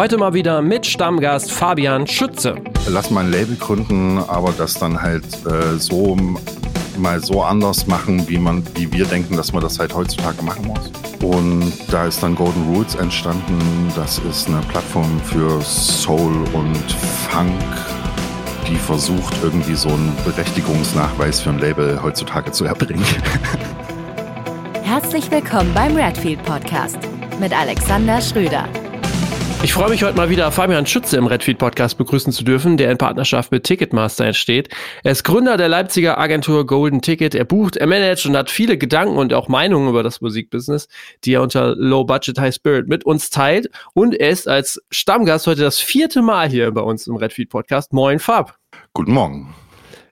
Heute mal wieder mit Stammgast Fabian Schütze. Lass mal ein Label gründen, aber das dann halt äh, so mal so anders machen, wie man, wie wir denken, dass man das halt heutzutage machen muss. Und da ist dann Golden Rules entstanden. Das ist eine Plattform für Soul und Funk, die versucht, irgendwie so einen Berechtigungsnachweis für ein Label heutzutage zu erbringen. Herzlich willkommen beim Redfield Podcast mit Alexander Schröder. Ich freue mich heute mal wieder, Fabian Schütze im Redfeed Podcast begrüßen zu dürfen, der in Partnerschaft mit Ticketmaster entsteht. Er ist Gründer der Leipziger Agentur Golden Ticket. Er bucht, er managt und hat viele Gedanken und auch Meinungen über das Musikbusiness, die er unter Low Budget High Spirit mit uns teilt. Und er ist als Stammgast heute das vierte Mal hier bei uns im Redfeed Podcast. Moin, Fab. Guten Morgen.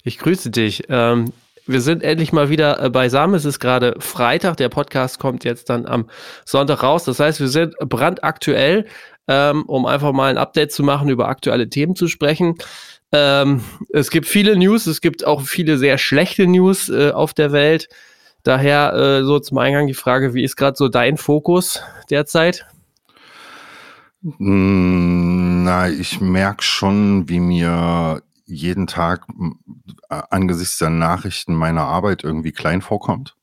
Ich grüße dich. Ähm, wir sind endlich mal wieder äh, beisammen. Es ist gerade Freitag. Der Podcast kommt jetzt dann am Sonntag raus. Das heißt, wir sind brandaktuell ähm, um einfach mal ein Update zu machen, über aktuelle Themen zu sprechen. Ähm, es gibt viele News, es gibt auch viele sehr schlechte News äh, auf der Welt. Daher äh, so zum Eingang die Frage, wie ist gerade so dein Fokus derzeit? Hm, na, ich merke schon, wie mir jeden Tag angesichts der Nachrichten meiner Arbeit irgendwie klein vorkommt.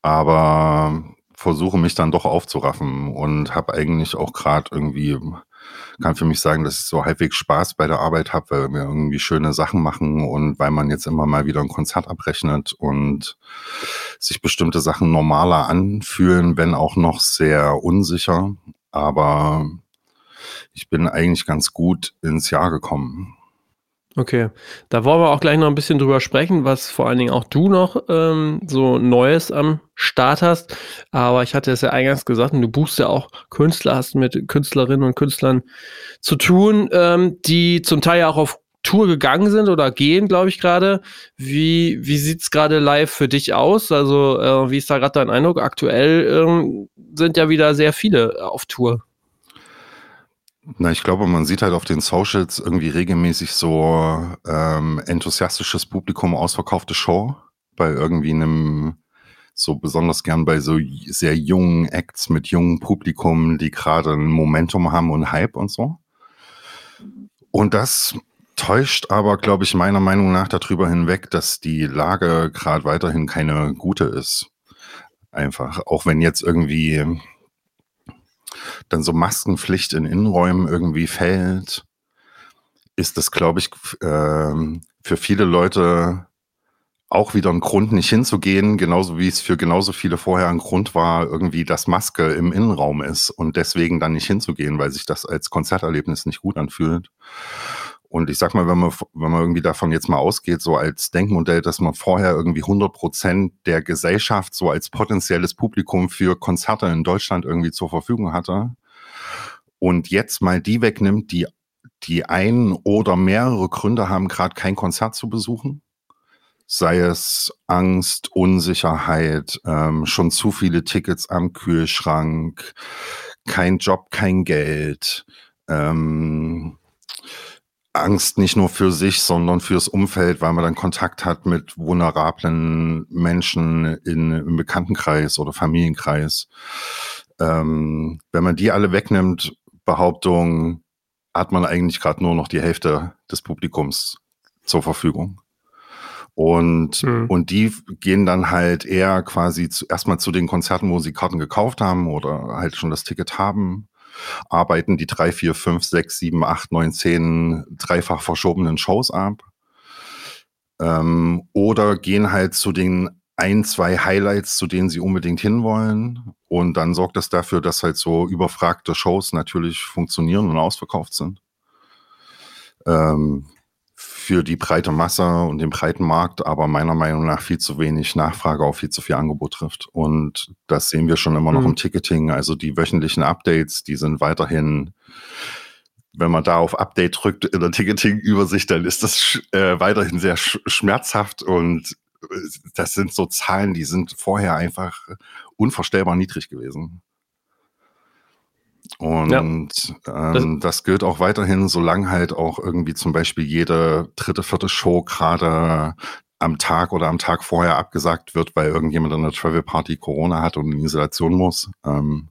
Aber versuche mich dann doch aufzuraffen und habe eigentlich auch gerade irgendwie, kann für mich sagen, dass ich so halbwegs Spaß bei der Arbeit habe, weil wir irgendwie schöne Sachen machen und weil man jetzt immer mal wieder ein Konzert abrechnet und sich bestimmte Sachen normaler anfühlen, wenn auch noch sehr unsicher. Aber ich bin eigentlich ganz gut ins Jahr gekommen. Okay, da wollen wir auch gleich noch ein bisschen drüber sprechen, was vor allen Dingen auch du noch ähm, so Neues am Start hast. Aber ich hatte es ja eingangs gesagt, und du buchst ja auch Künstler, hast mit Künstlerinnen und Künstlern zu tun, ähm, die zum Teil ja auch auf Tour gegangen sind oder gehen, glaube ich gerade. Wie, wie sieht's gerade live für dich aus? Also, äh, wie ist da gerade dein Eindruck? Aktuell ähm, sind ja wieder sehr viele auf Tour. Na, ich glaube, man sieht halt auf den Socials irgendwie regelmäßig so ähm, enthusiastisches Publikum, ausverkaufte Show bei irgendwie einem so besonders gern bei so sehr jungen Acts mit jungem Publikum, die gerade ein Momentum haben und Hype und so. Und das täuscht aber, glaube ich, meiner Meinung nach darüber hinweg, dass die Lage gerade weiterhin keine gute ist. Einfach, auch wenn jetzt irgendwie dann so Maskenpflicht in Innenräumen irgendwie fällt, ist das, glaube ich, äh, für viele Leute auch wieder ein Grund, nicht hinzugehen, genauso wie es für genauso viele vorher ein Grund war, irgendwie, dass Maske im Innenraum ist und deswegen dann nicht hinzugehen, weil sich das als Konzerterlebnis nicht gut anfühlt. Und ich sag mal, wenn man, wenn man irgendwie davon jetzt mal ausgeht, so als Denkmodell, dass man vorher irgendwie 100 Prozent der Gesellschaft so als potenzielles Publikum für Konzerte in Deutschland irgendwie zur Verfügung hatte und jetzt mal die wegnimmt, die, die ein oder mehrere Gründe haben, gerade kein Konzert zu besuchen, sei es Angst, Unsicherheit, ähm, schon zu viele Tickets am Kühlschrank, kein Job, kein Geld, ähm, Angst nicht nur für sich, sondern fürs Umfeld, weil man dann Kontakt hat mit vulnerablen Menschen in, im Bekanntenkreis oder Familienkreis. Ähm, wenn man die alle wegnimmt, Behauptung, hat man eigentlich gerade nur noch die Hälfte des Publikums zur Verfügung. Und, mhm. und die gehen dann halt eher quasi zu, erstmal zu den Konzerten, wo sie Karten gekauft haben oder halt schon das Ticket haben arbeiten die drei, vier, fünf, sechs, sieben, acht, neun, zehn dreifach verschobenen Shows ab. Ähm, oder gehen halt zu den ein, zwei Highlights, zu denen sie unbedingt hinwollen. Und dann sorgt das dafür, dass halt so überfragte Shows natürlich funktionieren und ausverkauft sind. Ähm, für die breite Masse und den breiten Markt, aber meiner Meinung nach viel zu wenig Nachfrage auf viel zu viel Angebot trifft. Und das sehen wir schon immer noch mhm. im Ticketing. Also die wöchentlichen Updates, die sind weiterhin, wenn man da auf Update drückt in der Ticketing-Übersicht, dann ist das äh, weiterhin sehr sch schmerzhaft und äh, das sind so Zahlen, die sind vorher einfach unvorstellbar niedrig gewesen. Und ja. ähm, das gilt auch weiterhin, solange halt auch irgendwie zum Beispiel jede dritte, vierte Show gerade am Tag oder am Tag vorher abgesagt wird, weil irgendjemand an der Travel Party Corona hat und in Isolation muss. Ähm,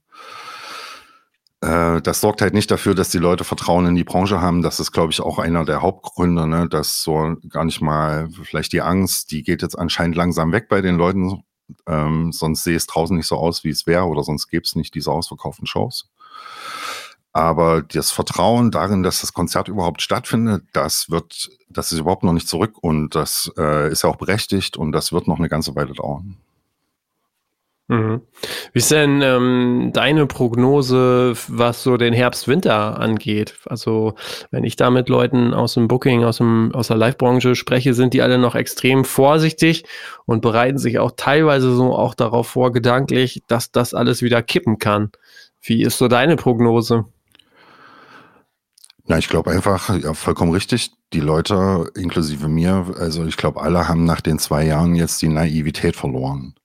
Äh, das sorgt halt nicht dafür, dass die Leute Vertrauen in die Branche haben. Das ist, glaube ich, auch einer der Hauptgründe, ne? dass so gar nicht mal vielleicht die Angst, die geht jetzt anscheinend langsam weg bei den Leuten. Ähm, sonst sehe es draußen nicht so aus, wie es wäre, oder sonst gäbe es nicht diese ausverkauften Shows. Aber das Vertrauen darin, dass das Konzert überhaupt stattfindet, das wird, das ist überhaupt noch nicht zurück und das äh, ist ja auch berechtigt und das wird noch eine ganze Weile dauern. Mhm. Wie ist denn ähm, deine Prognose, was so den Herbst-Winter angeht? Also, wenn ich da mit Leuten aus dem Booking, aus, dem, aus der Live-Branche spreche, sind die alle noch extrem vorsichtig und bereiten sich auch teilweise so auch darauf vor, gedanklich, dass das alles wieder kippen kann. Wie ist so deine Prognose? Na, ich glaube einfach, ja, vollkommen richtig. Die Leute, inklusive mir, also ich glaube, alle haben nach den zwei Jahren jetzt die Naivität verloren.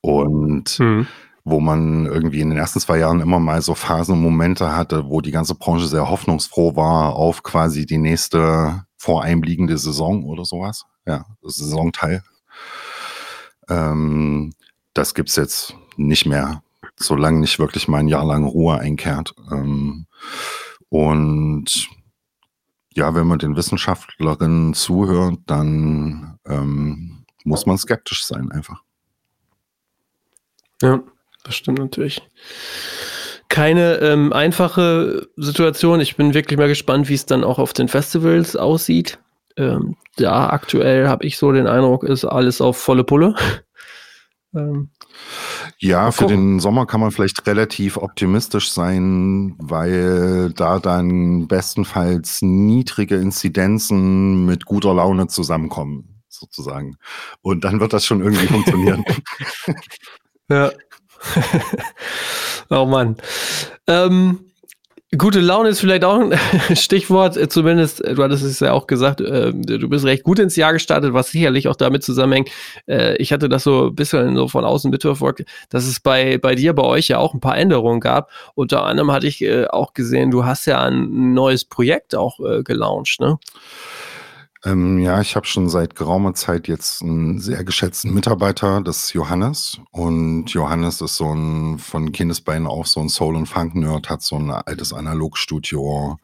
Und mhm. wo man irgendwie in den ersten zwei Jahren immer mal so Phasen und Momente hatte, wo die ganze Branche sehr hoffnungsfroh war auf quasi die nächste vor einem liegende Saison oder sowas. Ja, Saisonteil. Ähm, das gibt's jetzt nicht mehr, solange nicht wirklich mal ein Jahr lang Ruhe einkehrt. Ähm, und ja, wenn man den Wissenschaftlerinnen zuhört, dann ähm, muss man skeptisch sein einfach. Ja, das stimmt natürlich. Keine ähm, einfache Situation. Ich bin wirklich mal gespannt, wie es dann auch auf den Festivals aussieht. Ähm, da aktuell habe ich so den Eindruck, ist alles auf volle Pulle. Ähm, ja, für den Sommer kann man vielleicht relativ optimistisch sein, weil da dann bestenfalls niedrige Inzidenzen mit guter Laune zusammenkommen, sozusagen. Und dann wird das schon irgendwie funktionieren. Ja. oh Mann. Ähm, gute Laune ist vielleicht auch ein Stichwort, äh, zumindest, äh, du hattest es ja auch gesagt, äh, du bist recht gut ins Jahr gestartet, was sicherlich auch damit zusammenhängt. Äh, ich hatte das so ein bisschen so von außen mitverfolgt, dass es bei, bei dir, bei euch ja auch ein paar Änderungen gab. Unter anderem hatte ich äh, auch gesehen, du hast ja ein neues Projekt auch äh, gelauncht, ne? Ähm, ja, ich habe schon seit geraumer Zeit jetzt einen sehr geschätzten Mitarbeiter, das ist Johannes. Und Johannes ist so ein von Kindesbeinen auf so ein Soul- und Funk-Nerd, hat so ein altes Analogstudio,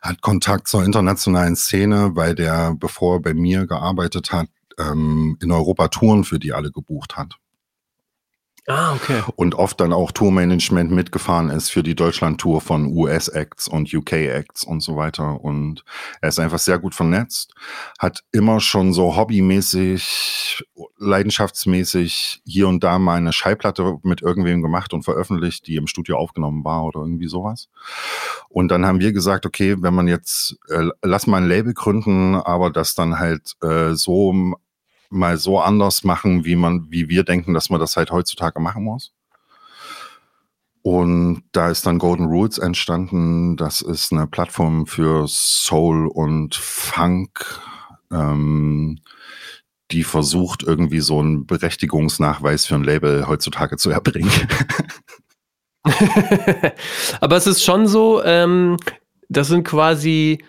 hat Kontakt zur internationalen Szene, weil der, bevor er bei mir gearbeitet hat, ähm, in Europa Touren für die alle gebucht hat. Ah, okay. Und oft dann auch Tourmanagement mitgefahren ist für die Deutschland-Tour von US-Acts und UK-Acts und so weiter. Und er ist einfach sehr gut vernetzt, hat immer schon so hobbymäßig, leidenschaftsmäßig hier und da mal eine Schallplatte mit irgendwem gemacht und veröffentlicht, die im Studio aufgenommen war oder irgendwie sowas. Und dann haben wir gesagt, okay, wenn man jetzt, äh, lass mal ein Label gründen, aber das dann halt äh, so mal so anders machen, wie man, wie wir denken, dass man das halt heutzutage machen muss. Und da ist dann Golden Rules entstanden. Das ist eine Plattform für Soul und Funk, ähm, die versucht, irgendwie so einen Berechtigungsnachweis für ein Label heutzutage zu erbringen. Aber es ist schon so, ähm, das sind quasi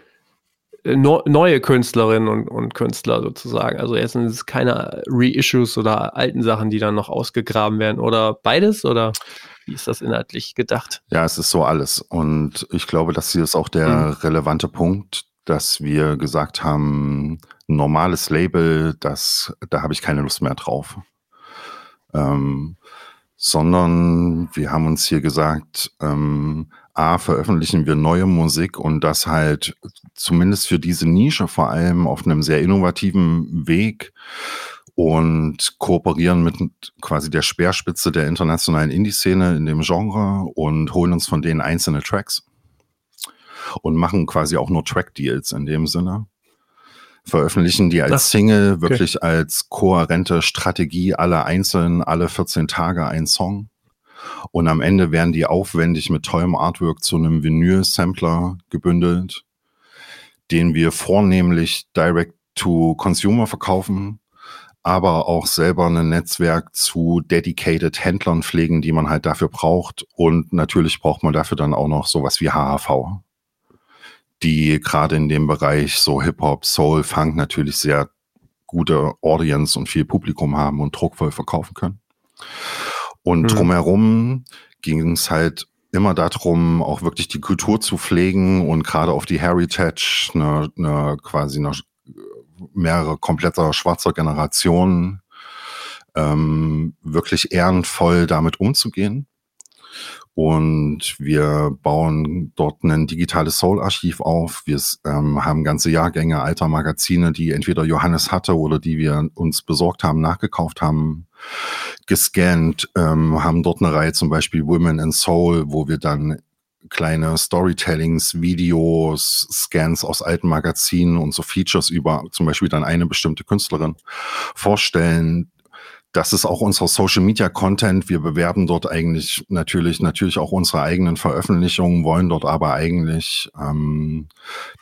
no, neue Künstlerinnen und, und, Künstler sozusagen. Also jetzt sind es keine Reissues oder alten Sachen, die dann noch ausgegraben werden oder beides oder wie ist das inhaltlich gedacht? Ja, es ist so alles. Und ich glaube, das hier ist auch der mhm. relevante Punkt, dass wir gesagt haben, normales Label, das, da habe ich keine Lust mehr drauf. Ähm, sondern wir haben uns hier gesagt, ähm, A, veröffentlichen wir neue Musik und das halt zumindest für diese Nische vor allem auf einem sehr innovativen Weg und kooperieren mit quasi der Speerspitze der internationalen Indie-Szene in dem Genre und holen uns von denen einzelne Tracks und machen quasi auch nur Track-Deals in dem Sinne. Veröffentlichen die als Single, wirklich okay. als kohärente Strategie, alle einzeln, alle 14 Tage ein Song und am Ende werden die aufwendig mit tollem Artwork zu einem Vinyl-Sampler gebündelt, den wir vornehmlich direct to Consumer verkaufen, aber auch selber ein Netzwerk zu dedicated Händlern pflegen, die man halt dafür braucht. Und natürlich braucht man dafür dann auch noch sowas wie HHV, die gerade in dem Bereich so Hip-Hop, Soul, Funk natürlich sehr gute Audience und viel Publikum haben und druckvoll verkaufen können. Und mhm. drumherum ging es halt immer darum, auch wirklich die Kultur zu pflegen und gerade auf die Heritage, eine, eine quasi eine, mehrere kompletter schwarzer Generationen ähm, wirklich ehrenvoll damit umzugehen. Und wir bauen dort ein digitales Soul-Archiv auf. Wir ähm, haben ganze Jahrgänge alter Magazine, die entweder Johannes hatte oder die wir uns besorgt haben, nachgekauft haben, gescannt, ähm, haben dort eine Reihe zum Beispiel Women in Soul, wo wir dann kleine Storytellings, Videos, Scans aus alten Magazinen und so Features über zum Beispiel dann eine bestimmte Künstlerin vorstellen, das ist auch unser Social Media Content. Wir bewerben dort eigentlich natürlich, natürlich auch unsere eigenen Veröffentlichungen, wollen dort aber eigentlich ähm,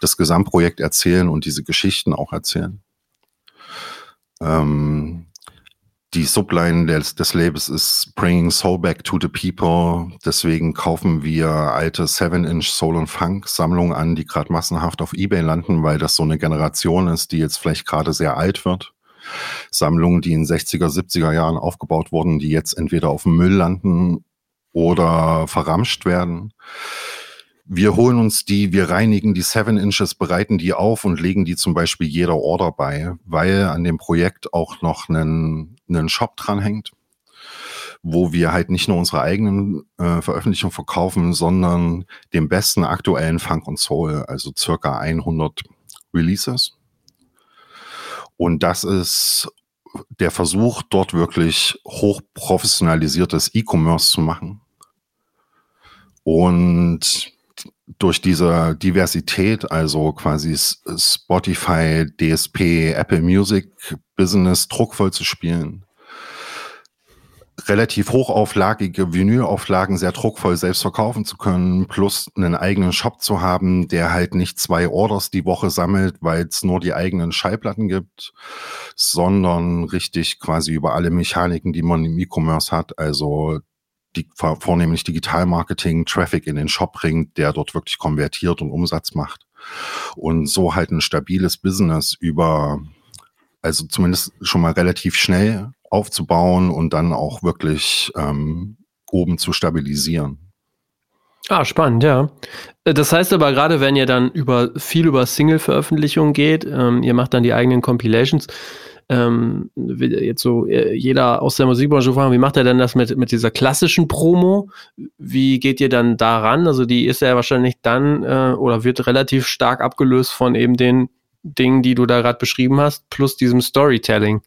das Gesamtprojekt erzählen und diese Geschichten auch erzählen. Ähm, die Subline des, des Labels ist Bringing Soul Back to the People. Deswegen kaufen wir alte 7-Inch Soul und Funk Sammlungen an, die gerade massenhaft auf Ebay landen, weil das so eine Generation ist, die jetzt vielleicht gerade sehr alt wird Sammlungen, die in 60er, 70er Jahren aufgebaut wurden, die jetzt entweder auf dem Müll landen oder verramscht werden. Wir holen uns die, wir reinigen die Seven Inches, bereiten die auf und legen die zum Beispiel jeder Order bei, weil an dem Projekt auch noch einen, einen Shop dranhängt, wo wir halt nicht nur unsere eigenen äh, Veröffentlichungen verkaufen, sondern den besten aktuellen Funk und Soul, also circa 100 Releases. Und das ist der Versuch, dort wirklich hochprofessionalisiertes E-Commerce zu machen. Und durch diese Diversität, also quasi Spotify, DSP, Apple Music Business druckvoll zu spielen, relativ hochauflagige Vinylauflagen sehr druckvoll selbst verkaufen zu können, plus einen eigenen Shop zu haben, der halt nicht zwei Orders die Woche sammelt, weil es nur die eigenen Schallplatten gibt, sondern richtig quasi über alle Mechaniken, die man im E-Commerce hat, also die, vornehmlich Digitalmarketing, Traffic in den Shop bringt, der dort wirklich konvertiert und Umsatz macht. Und so halt ein stabiles Business über, also zumindest schon mal relativ schnell aufzubauen und dann auch wirklich ähm, oben zu stabilisieren. Ah, spannend, ja. Äh, das heißt aber gerade, wenn ihr dann über viel über Single-Veröffentlichungen geht, ähm, ihr macht dann die eigenen Compilations, ähm, jetzt so äh, jeder aus der Musikbranche fragen, wie macht er denn das mit, mit dieser klassischen Promo? Wie geht ihr dann daran? Also die ist ja wahrscheinlich dann äh, oder wird relativ stark abgelöst von eben den Dingen, die du da gerade beschrieben hast, plus diesem Storytelling.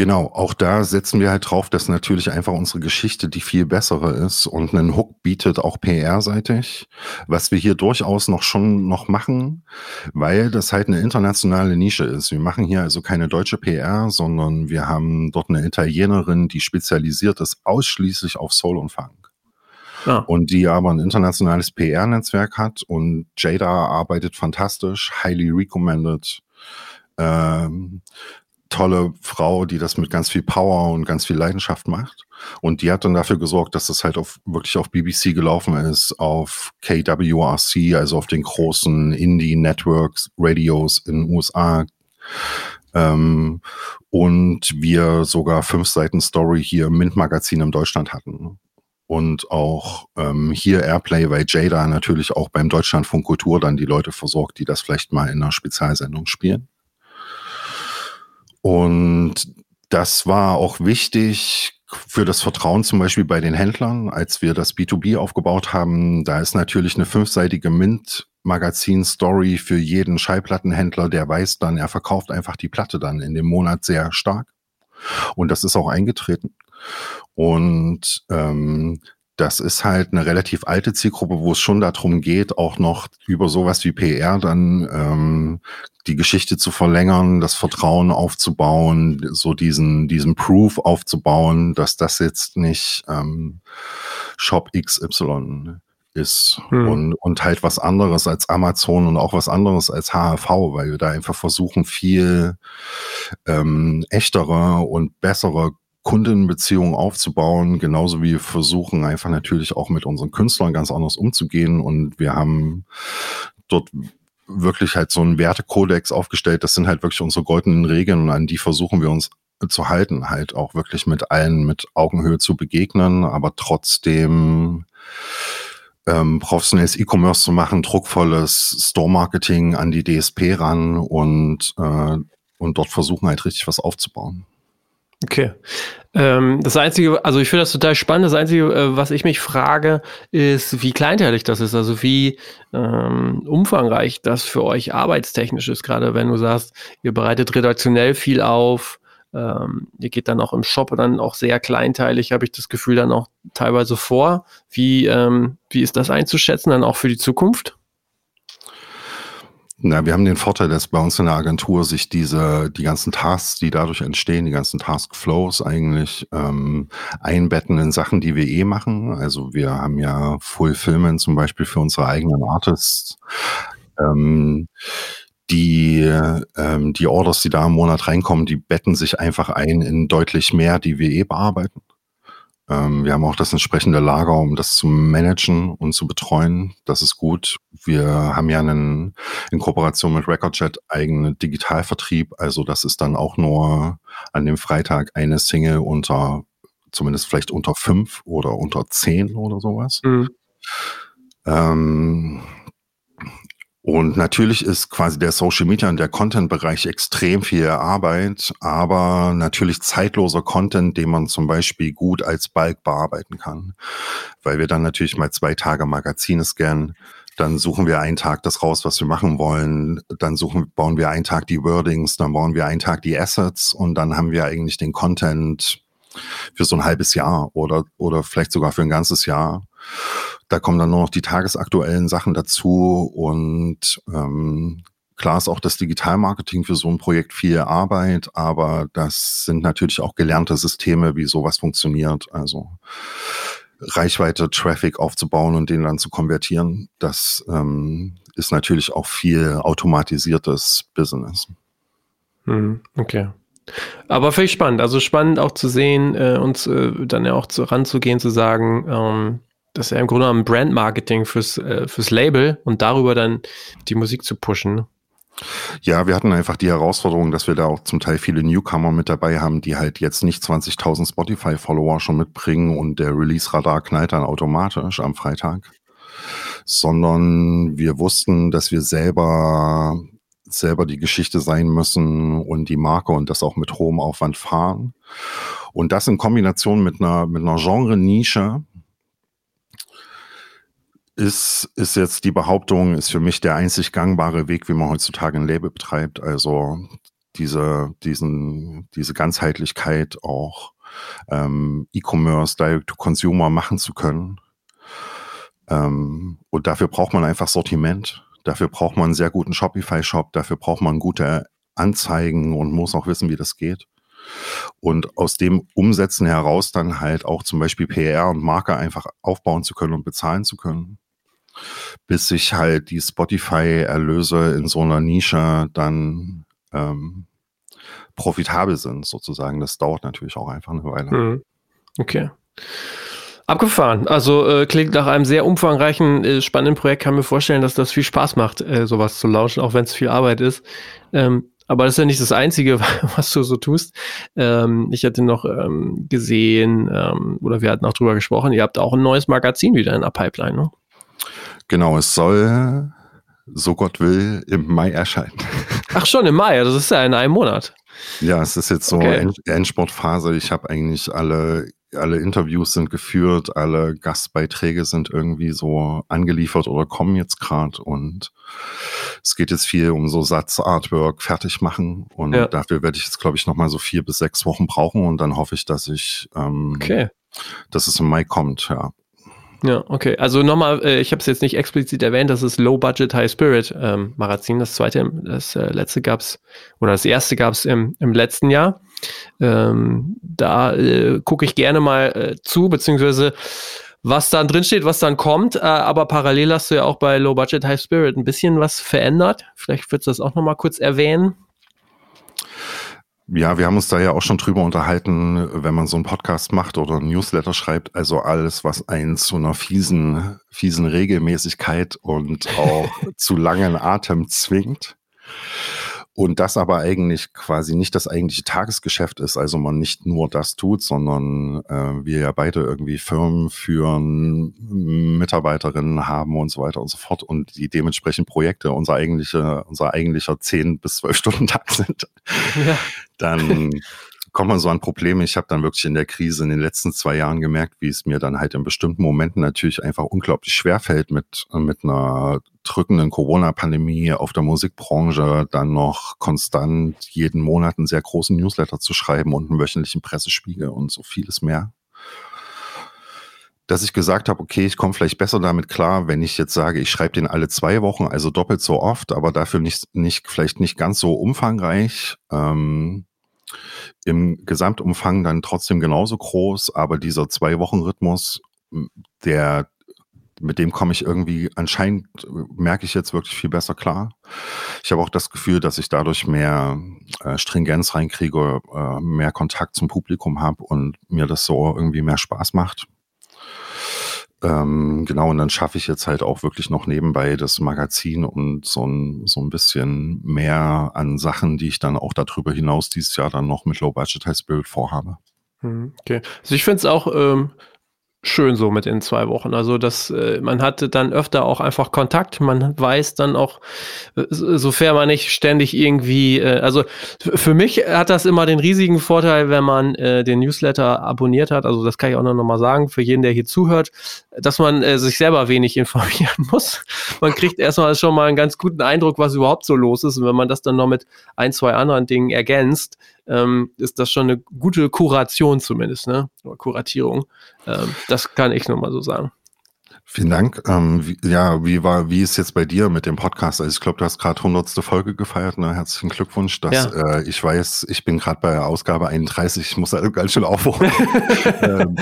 Genau, auch da setzen wir halt drauf, dass natürlich einfach unsere Geschichte die viel bessere ist und einen Hook bietet auch PR-seitig, was wir hier durchaus noch schon noch machen, weil das halt eine internationale Nische ist. Wir machen hier also keine deutsche PR, sondern wir haben dort eine Italienerin, die spezialisiert ist ausschließlich auf Soul und Funk. Ja. Und die aber ein internationales PR-Netzwerk hat und Jada arbeitet fantastisch, highly recommended. Ähm, tolle Frau, die das mit ganz viel Power und ganz viel Leidenschaft macht. Und die hat dann dafür gesorgt, dass das halt auf, wirklich auf BBC gelaufen ist, auf KWRC, also auf den großen Indie-Networks, Radios in den USA. Ähm, und wir sogar fünf Seiten Story hier im Mint-Magazin in Deutschland hatten. Und auch ähm, hier Airplay, weil Jada natürlich auch beim Deutschlandfunk Kultur dann die Leute versorgt, die das vielleicht mal in einer Spezialsendung spielen. Und das war auch wichtig für das Vertrauen zum Beispiel bei den Händlern, als wir das B2B aufgebaut haben. Da ist natürlich eine fünfseitige Mint-Magazin-Story für jeden Schallplattenhändler, der weiß dann, er verkauft einfach die Platte dann in dem Monat sehr stark. Und das ist auch eingetreten. Und ähm, das ist halt eine relativ alte Zielgruppe, wo es schon darum geht, auch noch über sowas wie PR dann ähm, die Geschichte zu verlängern, das Vertrauen aufzubauen, so diesen, diesen Proof aufzubauen, dass das jetzt nicht ähm, Shop XY ist hm. und, und halt was anderes als Amazon und auch was anderes als HHV, weil wir da einfach versuchen, viel ähm, echtere und bessere Kundenbeziehungen aufzubauen, genauso wie wir versuchen einfach natürlich auch mit unseren Künstlern ganz anders umzugehen und wir haben dort wirklich halt so einen Wertekodex aufgestellt. Das sind halt wirklich unsere goldenen Regeln und an die versuchen wir uns zu halten, halt auch wirklich mit allen mit Augenhöhe zu begegnen, aber trotzdem ähm, professionelles E-Commerce zu machen, druckvolles Store-Marketing an die DSP ran und, äh, und dort versuchen halt richtig was aufzubauen. Okay. Ähm, das Einzige, also ich finde das total spannend. Das Einzige, äh, was ich mich frage, ist, wie kleinteilig das ist. Also wie ähm, umfangreich das für euch arbeitstechnisch ist. Gerade wenn du sagst, ihr bereitet redaktionell viel auf, ähm, ihr geht dann auch im Shop dann auch sehr kleinteilig, habe ich das Gefühl, dann auch teilweise vor. Wie, ähm, wie ist das einzuschätzen, dann auch für die Zukunft? Na, wir haben den Vorteil, dass bei uns in der Agentur sich diese, die ganzen Tasks, die dadurch entstehen, die ganzen Taskflows eigentlich ähm, einbetten in Sachen, die wir eh machen. Also wir haben ja Fulfillment zum Beispiel für unsere eigenen Artists. Ähm, die, ähm, die Orders, die da im Monat reinkommen, die betten sich einfach ein in deutlich mehr, die wir eh bearbeiten. Ähm, wir haben auch das entsprechende Lager, um das zu managen und zu betreuen. Das ist gut. Wir haben ja einen, in Kooperation mit Recordjet eigenen Digitalvertrieb. Also das ist dann auch nur an dem Freitag eine Single unter, zumindest vielleicht unter fünf oder unter zehn oder sowas. Mhm. Ähm, und natürlich ist quasi der Social Media und der Content-Bereich extrem viel Arbeit, aber natürlich zeitloser Content, den man zum Beispiel gut als Bulk bearbeiten kann. Weil wir dann natürlich mal zwei Tage Magazine scannen, dann suchen wir einen Tag das raus, was wir machen wollen, dann suchen, bauen wir einen Tag die Wordings, dann bauen wir einen Tag die Assets und dann haben wir eigentlich den Content für so ein halbes Jahr oder, oder vielleicht sogar für ein ganzes Jahr. Da kommen dann nur noch die tagesaktuellen Sachen dazu und ähm, Klar ist auch das Digitalmarketing für so ein Projekt viel Arbeit, aber das sind natürlich auch gelernte Systeme, wie sowas funktioniert. Also Reichweite, Traffic aufzubauen und den dann zu konvertieren, das ähm, ist natürlich auch viel automatisiertes Business. Hm, okay. Aber ich spannend. Also spannend auch zu sehen, äh, uns äh, dann ja auch zu, ranzugehen, zu sagen, ähm, das ist ja im Grunde genommen Brandmarketing fürs, äh, fürs Label und darüber dann die Musik zu pushen. Ja, wir hatten einfach die Herausforderung, dass wir da auch zum Teil viele Newcomer mit dabei haben, die halt jetzt nicht 20.000 Spotify-Follower schon mitbringen und der Release-Radar knallt dann automatisch am Freitag, sondern wir wussten, dass wir selber selber die Geschichte sein müssen und die Marke und das auch mit hohem Aufwand fahren. Und das in Kombination mit einer, mit einer Genre-Nische, ist, ist jetzt die Behauptung, ist für mich der einzig gangbare Weg, wie man heutzutage ein Label betreibt. Also diese, diesen, diese Ganzheitlichkeit auch ähm, E-Commerce, Direct-to-Consumer machen zu können. Ähm, und dafür braucht man einfach Sortiment. Dafür braucht man einen sehr guten Shopify-Shop. Dafür braucht man gute Anzeigen und muss auch wissen, wie das geht. Und aus dem Umsetzen heraus dann halt auch zum Beispiel PR und Marke einfach aufbauen zu können und bezahlen zu können bis sich halt die Spotify-Erlöse in so einer Nische dann ähm, profitabel sind, sozusagen. Das dauert natürlich auch einfach eine Weile. Mhm. Okay. Abgefahren. Also äh, klingt nach einem sehr umfangreichen, äh, spannenden Projekt. Kann mir vorstellen, dass das viel Spaß macht, äh, sowas zu launchen, auch wenn es viel Arbeit ist. Ähm, aber das ist ja nicht das Einzige, was du so tust. Ähm, ich hatte noch ähm, gesehen, ähm, oder wir hatten auch drüber gesprochen, ihr habt auch ein neues Magazin wieder in der Pipeline, ne? Genau, es soll, so Gott will, im Mai erscheinen. Ach schon, im Mai, das ist ja in einem Monat. Ja, es ist jetzt so okay. End Endsportphase. Ich habe eigentlich alle, alle Interviews sind geführt, alle Gastbeiträge sind irgendwie so angeliefert oder kommen jetzt gerade und es geht jetzt viel um so Satzartwork fertig machen und ja. dafür werde ich jetzt, glaube ich, nochmal so vier bis sechs Wochen brauchen und dann hoffe ich, dass ich, ähm, okay. dass es im Mai kommt, ja. Ja, okay. Also nochmal, äh, ich habe es jetzt nicht explizit erwähnt, das ist Low Budget High Spirit ähm, Magazin. Das zweite, das äh, letzte gab's oder das erste gab's im, im letzten Jahr. Ähm, da äh, gucke ich gerne mal äh, zu, beziehungsweise was dann drin steht, was dann kommt. Äh, aber parallel hast du ja auch bei Low Budget High Spirit ein bisschen was verändert. Vielleicht würdest du das auch nochmal kurz erwähnen. Ja, wir haben uns da ja auch schon drüber unterhalten, wenn man so einen Podcast macht oder ein Newsletter schreibt, also alles, was einen zu einer fiesen, fiesen Regelmäßigkeit und auch zu langen Atem zwingt. Und das aber eigentlich quasi nicht das eigentliche Tagesgeschäft ist, also man nicht nur das tut, sondern äh, wir ja beide irgendwie Firmen führen, Mitarbeiterinnen haben und so weiter und so fort und die dementsprechend Projekte unser eigentliche, unser eigentlicher 10 bis 12 Stunden Tag sind, ja. Dann kommt man so an Probleme. Ich habe dann wirklich in der Krise in den letzten zwei Jahren gemerkt, wie es mir dann halt in bestimmten Momenten natürlich einfach unglaublich schwer fällt, mit, mit einer drückenden Corona-Pandemie auf der Musikbranche dann noch konstant jeden Monat einen sehr großen Newsletter zu schreiben und einen wöchentlichen Pressespiegel und so vieles mehr dass ich gesagt habe, okay, ich komme vielleicht besser damit klar, wenn ich jetzt sage, ich schreibe den alle zwei Wochen, also doppelt so oft, aber dafür nicht, nicht vielleicht nicht ganz so umfangreich. Ähm, im Gesamtumfang dann trotzdem genauso groß, aber dieser Zwei-Wochen-Rhythmus, der, mit dem komme ich irgendwie anscheinend, merke ich jetzt wirklich viel besser klar. Ich habe auch das Gefühl, dass ich dadurch mehr äh, Stringenz reinkriege, äh, mehr Kontakt zum Publikum habe und mir das so irgendwie mehr Spaß macht. Ähm, genau, und dann schaffe ich jetzt halt auch wirklich noch nebenbei das Magazin und so ein, so ein bisschen mehr an Sachen, die ich dann auch darüber hinaus dieses Jahr dann noch mit Low Budget High Spirit vorhabe. Hm, okay. Also ich finde es auch ähm, schön so mit in zwei Wochen. Also das, äh, man hatte dann öfter auch einfach Kontakt. Man weiß dann auch, äh, sofern man nicht ständig irgendwie, äh, also für mich hat das immer den riesigen Vorteil, wenn man den Newsletter abonniert hat. Also das kann ich auch noch mal sagen für jeden, der hier zuhört, dass man sich selber wenig informieren muss. Man kriegt erstmal schon mal einen ganz guten Eindruck, was überhaupt so los ist. Und wenn man das dann noch mit ein, zwei anderen Dingen ergänzt, ähm, ist das schon eine gute Kuration zumindest, ne? Oder Kuratierung. Ähm, das kann ich nur mal so sagen. Vielen Dank. Ähm, wie, ja, wie war, wie ist jetzt bei dir mit dem Podcast? Also ich glaube, du hast gerade hundertste Folge gefeiert. Ne? Herzlichen Glückwunsch. Dass, ja. äh, ich weiß, ich bin gerade bei Ausgabe 31. Ich muss also ganz schön aufholen. ähm,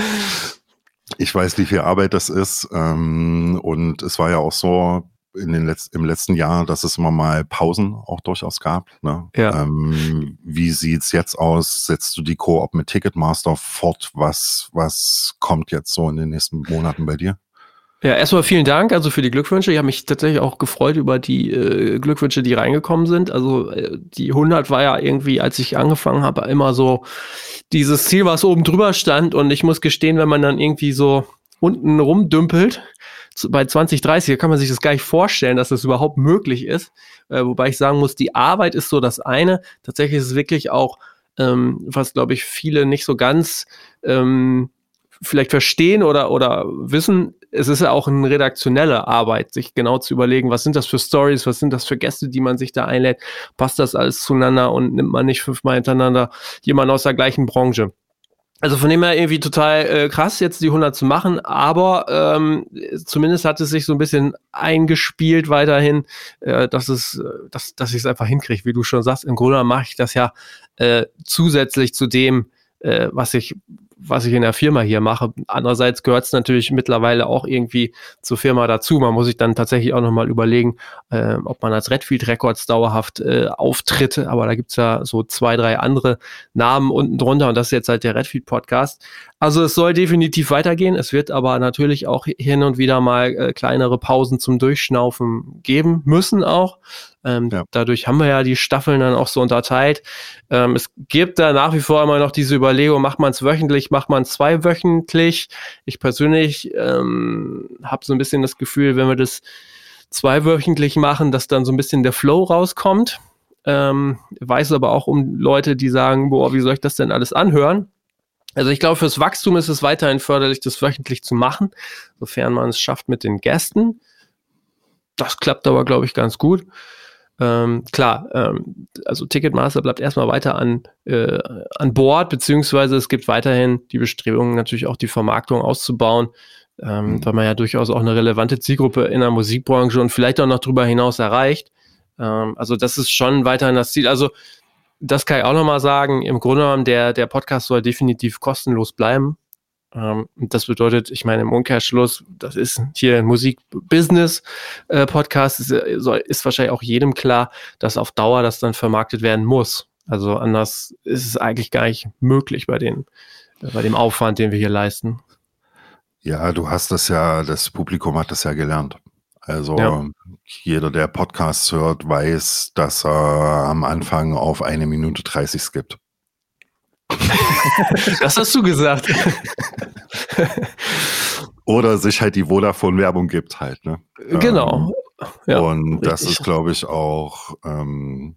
ich weiß, wie viel Arbeit das ist. Ähm, und es war ja auch so, in den Letz im letzten Jahr, dass es immer mal Pausen auch durchaus gab. Ne? Ja. Ähm, wie sieht's jetzt aus? Setzt du die Koop mit Ticketmaster fort? Was, was kommt jetzt so in den nächsten Monaten bei dir? Ja, erstmal vielen Dank also für die Glückwünsche. Ich habe mich tatsächlich auch gefreut über die äh, Glückwünsche, die reingekommen sind. Also äh, die 100 war ja irgendwie, als ich angefangen habe, immer so dieses Ziel, was oben drüber stand. Und ich muss gestehen, wenn man dann irgendwie so unten rumdümpelt, bei 2030 kann man sich das gar nicht vorstellen, dass das überhaupt möglich ist. Äh, wobei ich sagen muss, die Arbeit ist so das eine. Tatsächlich ist es wirklich auch, ähm, was glaube ich viele nicht so ganz ähm, vielleicht verstehen oder, oder wissen, es ist ja auch eine redaktionelle Arbeit, sich genau zu überlegen, was sind das für Stories, was sind das für Gäste, die man sich da einlädt, passt das alles zueinander und nimmt man nicht fünfmal hintereinander jemanden aus der gleichen Branche. Also von dem her irgendwie total äh, krass, jetzt die 100 zu machen, aber ähm, zumindest hat es sich so ein bisschen eingespielt weiterhin, äh, dass es, äh, dass, dass ich es einfach hinkriege, wie du schon sagst. Im Grunde mache ich das ja äh, zusätzlich zu dem, äh, was ich was ich in der Firma hier mache. Andererseits gehört es natürlich mittlerweile auch irgendwie zur Firma dazu. Man muss sich dann tatsächlich auch nochmal überlegen, äh, ob man als Redfield Records dauerhaft äh, auftritt. Aber da gibt's ja so zwei, drei andere Namen unten drunter und das ist jetzt halt der Redfield Podcast. Also es soll definitiv weitergehen. Es wird aber natürlich auch hin und wieder mal äh, kleinere Pausen zum Durchschnaufen geben müssen auch. Ähm, ja. Dadurch haben wir ja die Staffeln dann auch so unterteilt. Ähm, es gibt da nach wie vor immer noch diese Überlegung, macht man es wöchentlich, macht man es zweiwöchentlich. Ich persönlich ähm, habe so ein bisschen das Gefühl, wenn wir das zweiwöchentlich machen, dass dann so ein bisschen der Flow rauskommt. Ähm, weiß aber auch um Leute, die sagen, boah, wie soll ich das denn alles anhören? Also ich glaube, fürs Wachstum ist es weiterhin förderlich, das wöchentlich zu machen, sofern man es schafft mit den Gästen. Das klappt aber, glaube ich, ganz gut. Ähm, klar, ähm, also Ticketmaster bleibt erstmal weiter an, äh, an Bord, beziehungsweise es gibt weiterhin die Bestrebungen, natürlich auch die Vermarktung auszubauen, ähm, mhm. weil man ja durchaus auch eine relevante Zielgruppe in der Musikbranche und vielleicht auch noch darüber hinaus erreicht. Ähm, also das ist schon weiterhin das Ziel. Also das kann ich auch nochmal sagen. Im Grunde genommen, der, der Podcast soll definitiv kostenlos bleiben. Ähm, das bedeutet, ich meine, im Umkehrschluss, das ist hier ein Musik-Business-Podcast, ist, äh, ist wahrscheinlich auch jedem klar, dass auf Dauer das dann vermarktet werden muss. Also anders ist es eigentlich gar nicht möglich bei, den, äh, bei dem Aufwand, den wir hier leisten. Ja, du hast das ja, das Publikum hat das ja gelernt. Also ja. jeder, der Podcasts hört, weiß, dass er am Anfang auf eine Minute 30 skippt. das hast du gesagt. Oder sich halt die Vodafone-Werbung gibt halt, ne? Genau. Ähm, ja, und richtig. das ist, glaube ich, auch ähm,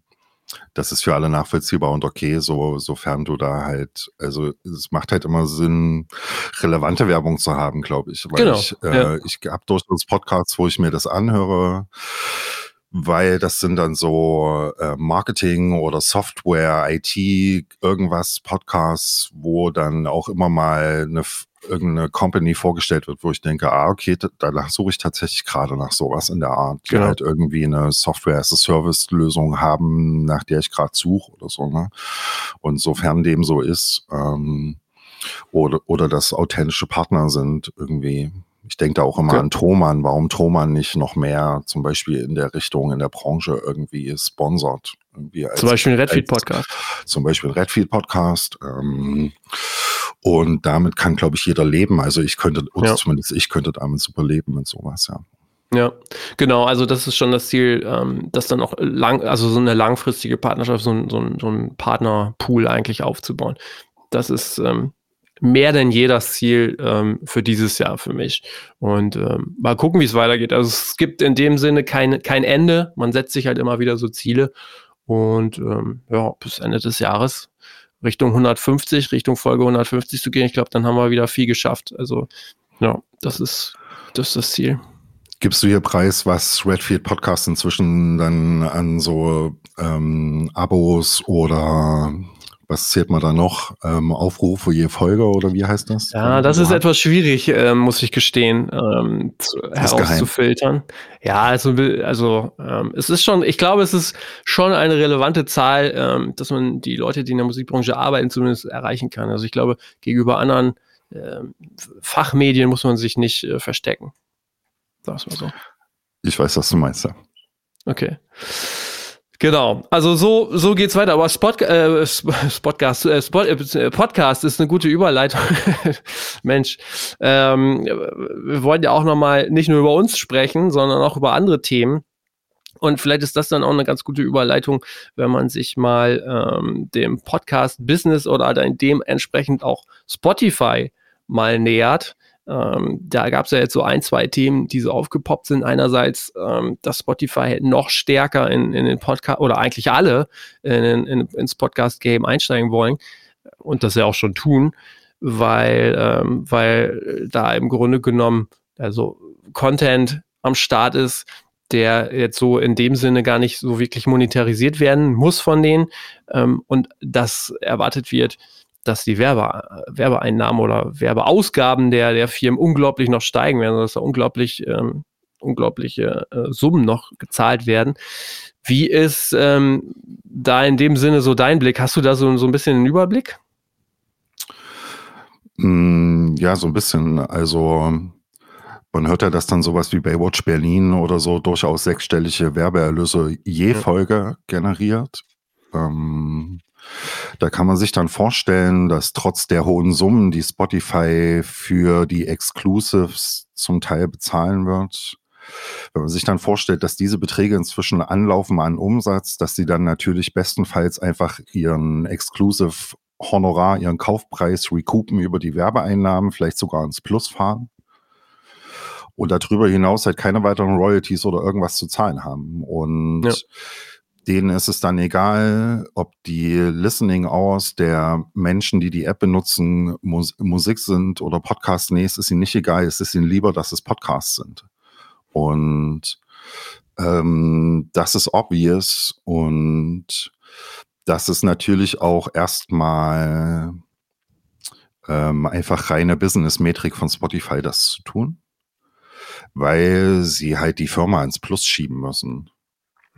das ist für alle nachvollziehbar und okay, so, sofern du da halt, also es macht halt immer Sinn, relevante Werbung zu haben, glaube ich. Weil genau, ich, äh, ja. ich habe durchaus Podcasts, wo ich mir das anhöre, weil das sind dann so äh, Marketing oder Software, IT, irgendwas, Podcasts, wo dann auch immer mal eine irgendeine Company vorgestellt wird, wo ich denke, ah, okay, da, da suche ich tatsächlich gerade nach sowas in der Art, die genau. halt irgendwie eine Software-as-a-Service-Lösung haben, nach der ich gerade suche oder so. Ne? Und sofern dem so ist, ähm, oder, oder dass authentische Partner sind, irgendwie. Ich denke da auch immer okay. an Thomann, warum Thomann nicht noch mehr zum Beispiel in der Richtung, in der Branche irgendwie sponsert. Irgendwie als, zum Beispiel ein Redfeed-Podcast. Zum Beispiel ein Redfeed-Podcast. Ähm, und damit kann, glaube ich, jeder leben. Also ich könnte, oder ja. zumindest ich könnte damit super leben mit sowas, ja. Ja, genau. Also das ist schon das Ziel, ähm, das dann auch lang, also so eine langfristige Partnerschaft, so ein, so ein, so ein Partnerpool eigentlich aufzubauen. Das ist ähm, mehr denn je das Ziel ähm, für dieses Jahr für mich. Und ähm, mal gucken, wie es weitergeht. Also es gibt in dem Sinne kein, kein Ende. Man setzt sich halt immer wieder so Ziele. Und ähm, ja, bis Ende des Jahres Richtung 150, Richtung Folge 150 zu gehen. Ich glaube, dann haben wir wieder viel geschafft. Also, ja, das ist das, ist das Ziel. Gibst du hier Preis, was Redfield Podcast inzwischen dann an so ähm, Abos oder was zählt man da noch? Ähm, Aufrufe je Folge oder wie heißt das? Ja, das ist etwas schwierig, äh, muss ich gestehen, ähm, zu, herauszufiltern. Ja, also, also ähm, es ist schon, ich glaube, es ist schon eine relevante Zahl, ähm, dass man die Leute, die in der Musikbranche arbeiten, zumindest erreichen kann. Also ich glaube, gegenüber anderen äh, Fachmedien muss man sich nicht äh, verstecken. Sag's mal so. Ich weiß, was du meinst, ja. Okay. Genau, also so, so geht's weiter. Aber Spot, äh, Spotcast, äh, Spot, äh, Podcast ist eine gute Überleitung. Mensch, ähm, wir wollen ja auch nochmal nicht nur über uns sprechen, sondern auch über andere Themen. Und vielleicht ist das dann auch eine ganz gute Überleitung, wenn man sich mal ähm, dem Podcast-Business oder dann dementsprechend auch Spotify mal nähert. Ähm, da gab es ja jetzt so ein, zwei Themen, die so aufgepoppt sind. Einerseits, ähm, dass Spotify noch stärker in, in den Podcast oder eigentlich alle in, in, ins Podcast-Game einsteigen wollen und das ja auch schon tun, weil, ähm, weil da im Grunde genommen also Content am Start ist, der jetzt so in dem Sinne gar nicht so wirklich monetarisiert werden muss von denen ähm, und das erwartet wird, dass die Werbe, Werbeeinnahmen oder Werbeausgaben der, der Firmen unglaublich noch steigen werden, dass da unglaublich, ähm, unglaubliche äh, Summen noch gezahlt werden. Wie ist ähm, da in dem Sinne so dein Blick? Hast du da so, so ein bisschen einen Überblick? Mm, ja, so ein bisschen. Also man hört ja, dass dann sowas wie Baywatch Berlin oder so durchaus sechsstellige Werbeerlöse je Folge generiert. Ähm, da kann man sich dann vorstellen, dass trotz der hohen Summen, die Spotify für die Exclusives zum Teil bezahlen wird, wenn man sich dann vorstellt, dass diese Beträge inzwischen anlaufen an Umsatz, dass sie dann natürlich bestenfalls einfach ihren Exclusive Honorar, ihren Kaufpreis recoupen über die Werbeeinnahmen, vielleicht sogar ins Plus fahren und darüber hinaus halt keine weiteren Royalties oder irgendwas zu zahlen haben. Und ja denen ist es dann egal, ob die Listening Hours der Menschen, die die App benutzen, Mus Musik sind oder Podcasts. Nee, es ist ihnen nicht egal. Es ist ihnen lieber, dass es Podcasts sind. Und ähm, das ist obvious und das ist natürlich auch erstmal ähm, einfach reine Business-Metrik von Spotify, das zu tun, weil sie halt die Firma ins Plus schieben müssen.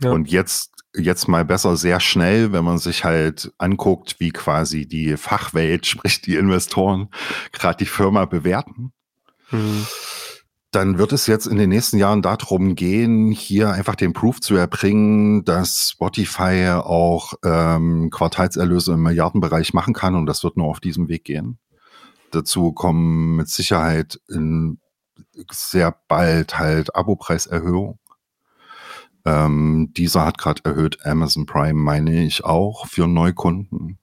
Ja. Und jetzt jetzt mal besser sehr schnell, wenn man sich halt anguckt, wie quasi die Fachwelt, sprich die Investoren, gerade die Firma bewerten. Mhm. Dann wird es jetzt in den nächsten Jahren darum gehen, hier einfach den Proof zu erbringen, dass Spotify auch ähm, Quartalserlöse im Milliardenbereich machen kann und das wird nur auf diesem Weg gehen. Dazu kommen mit Sicherheit in sehr bald halt Abopreiserhöhung. Ähm, dieser hat gerade erhöht, Amazon Prime meine ich auch für Neukunden.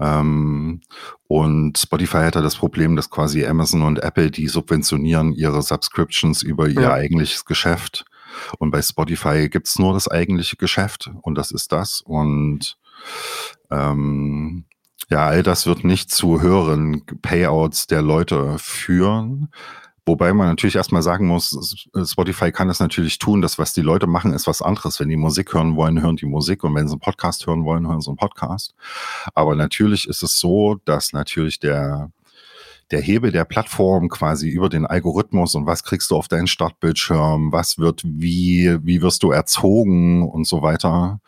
Ähm, und Spotify hat ja das Problem, dass quasi Amazon und Apple, die subventionieren ihre Subscriptions über ihr ja. eigentliches Geschäft. Und bei Spotify gibt's nur das eigentliche Geschäft und das ist das. Und ähm, ja, all das wird nicht zu höheren Payouts der Leute führen. Wobei man natürlich erstmal sagen muss, Spotify kann das natürlich tun. Das, was die Leute machen, ist was anderes. Wenn die Musik hören wollen, hören die Musik. Und wenn sie einen Podcast hören wollen, hören sie einen Podcast. Aber natürlich ist es so, dass natürlich der, der Hebel der Plattform quasi über den Algorithmus und was kriegst du auf deinen Startbildschirm, was wird wie, wie wirst du erzogen und so weiter.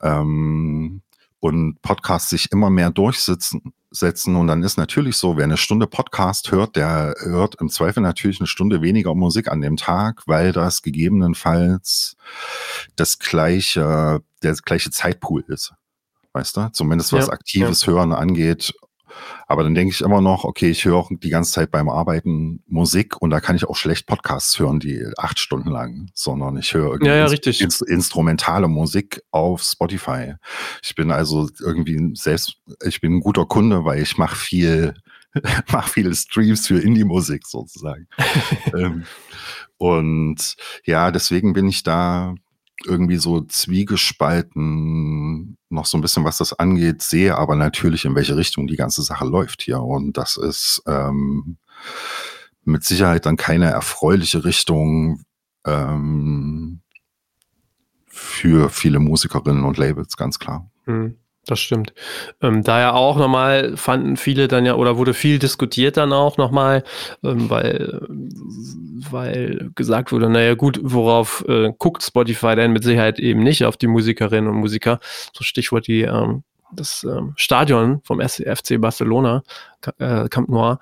Ähm, und Podcasts sich immer mehr durchsetzen setzen. Und dann ist natürlich so, wer eine Stunde Podcast hört, der hört im Zweifel natürlich eine Stunde weniger Musik an dem Tag, weil das gegebenenfalls das gleiche, der gleiche Zeitpool ist. Weißt du? Zumindest was ja, aktives ja. Hören angeht, aber dann denke ich immer noch, okay, ich höre die ganze Zeit beim Arbeiten Musik und da kann ich auch schlecht Podcasts hören, die acht Stunden lang, sondern ich höre irgendwie ja, ja, richtig. Inst instrumentale Musik auf Spotify. Ich bin also irgendwie selbst, ich bin ein guter Kunde, weil ich mache viel, mache viele Streams für Indie-Musik sozusagen. ähm, und ja, deswegen bin ich da irgendwie so zwiegespalten noch so ein bisschen, was das angeht, sehe aber natürlich, in welche Richtung die ganze Sache läuft hier. Und das ist ähm, mit Sicherheit dann keine erfreuliche Richtung ähm, für viele Musikerinnen und Labels, ganz klar. Mhm. Das stimmt. Ähm, daher auch nochmal fanden viele dann ja, oder wurde viel diskutiert dann auch nochmal, ähm, weil, weil gesagt wurde, naja gut, worauf äh, guckt Spotify denn mit Sicherheit eben nicht auf die Musikerinnen und Musiker. So Stichwort die, ähm, das ähm, Stadion vom FC Barcelona, äh, Camp Noir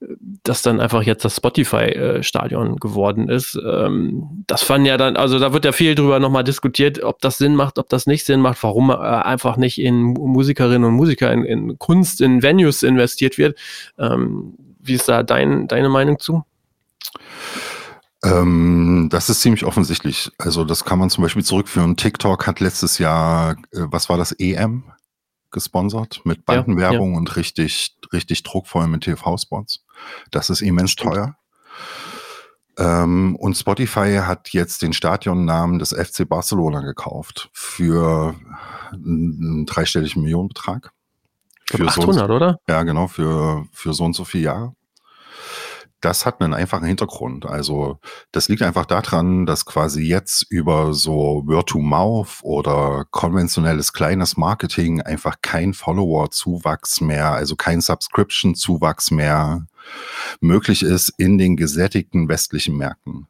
das dann einfach jetzt das Spotify-Stadion geworden ist. Ähm, das fand ja dann, also da wird ja viel drüber nochmal diskutiert, ob das Sinn macht, ob das nicht Sinn macht, warum äh, einfach nicht in Musikerinnen und Musiker, in, in Kunst, in Venues investiert wird. Ähm, wie ist da dein, deine Meinung zu? Ähm, das ist ziemlich offensichtlich. Also das kann man zum Beispiel zurückführen. TikTok hat letztes Jahr, äh, was war das, EM? Gesponsert mit Bandenwerbung ja, ja. und richtig, richtig druckvoll mit TV-Spots. Das ist immens Stimmt. teuer. Ähm, und Spotify hat jetzt den Stadionnamen des FC Barcelona gekauft für einen dreistelligen Millionenbetrag. Für 800, so, oder? Ja, genau, für, für so und so viele Jahre das hat einen einfachen Hintergrund. Also das liegt einfach daran, dass quasi jetzt über so Word-to-Mouth oder konventionelles kleines Marketing einfach kein Follower-Zuwachs mehr, also kein Subscription-Zuwachs mehr möglich ist in den gesättigten westlichen Märkten.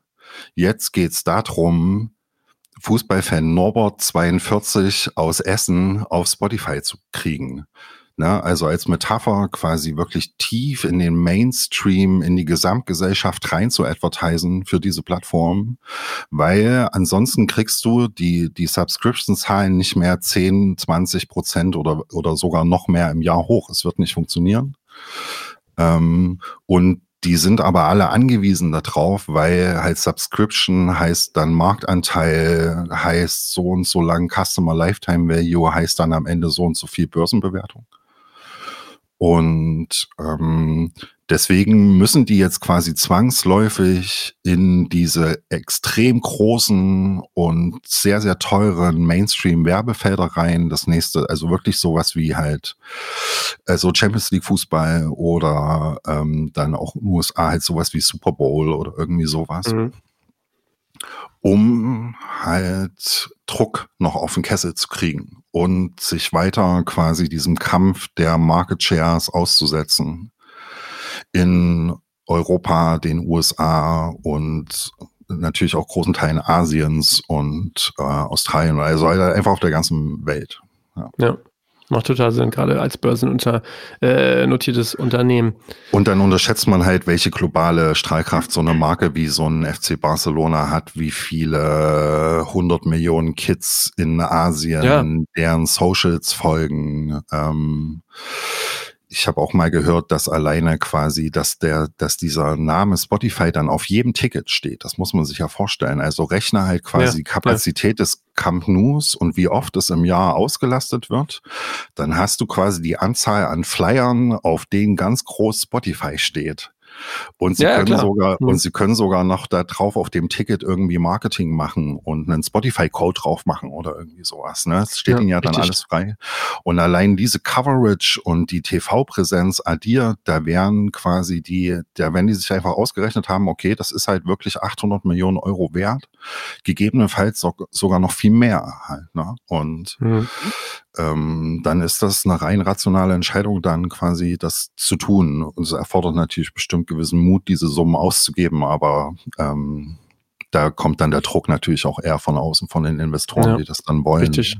Jetzt geht's darum, Fußballfan Norbert 42 aus Essen auf Spotify zu kriegen. Ne? Also als Metapher quasi wirklich tief in den Mainstream, in die Gesamtgesellschaft rein zu advertisen für diese Plattform, weil ansonsten kriegst du die, die Subscription-Zahlen nicht mehr 10, 20 Prozent oder, oder sogar noch mehr im Jahr hoch. Es wird nicht funktionieren. Ähm, und die sind aber alle angewiesen darauf, weil halt Subscription heißt dann Marktanteil, heißt so und so lang Customer Lifetime Value, heißt dann am Ende so und so viel Börsenbewertung. Und ähm, deswegen müssen die jetzt quasi zwangsläufig in diese extrem großen und sehr, sehr teuren Mainstream-Werbefelder rein. Das nächste, also wirklich sowas wie halt also Champions League Fußball oder ähm, dann auch in den USA halt sowas wie Super Bowl oder irgendwie sowas. Mhm um halt Druck noch auf den Kessel zu kriegen und sich weiter quasi diesem Kampf der Market Shares auszusetzen in Europa, den USA und natürlich auch großen Teilen Asiens und äh, Australien, also einfach auf der ganzen Welt. Ja. ja. Macht total Sinn, gerade als börsennotiertes äh, Unternehmen. Und dann unterschätzt man halt, welche globale Strahlkraft so eine Marke wie so ein FC Barcelona hat, wie viele hundert Millionen Kids in Asien, ja. deren Socials folgen. Ähm, ich habe auch mal gehört, dass alleine quasi, dass der, dass dieser Name Spotify dann auf jedem Ticket steht. Das muss man sich ja vorstellen. Also rechne halt quasi ja, Kapazität ja. des Camp Nous und wie oft es im Jahr ausgelastet wird. Dann hast du quasi die Anzahl an Flyern, auf denen ganz groß Spotify steht. Und sie ja, können ja, sogar, mhm. und sie können sogar noch da drauf auf dem Ticket irgendwie Marketing machen und einen Spotify-Code drauf machen oder irgendwie sowas. Ne? Das steht ja, ihnen ja dann alles frei. Und allein diese Coverage und die TV-Präsenz addiert, da wären quasi die, da wenn die sich einfach ausgerechnet haben, okay, das ist halt wirklich 800 Millionen Euro wert, gegebenenfalls so, sogar noch viel mehr halt. Ne? Und mhm ähm, dann ist das eine rein rationale Entscheidung, dann quasi das zu tun. Und es erfordert natürlich bestimmt gewissen Mut, diese Summen auszugeben, aber ähm, da kommt dann der Druck natürlich auch eher von außen, von den Investoren, ja, die das dann wollen. Richtig.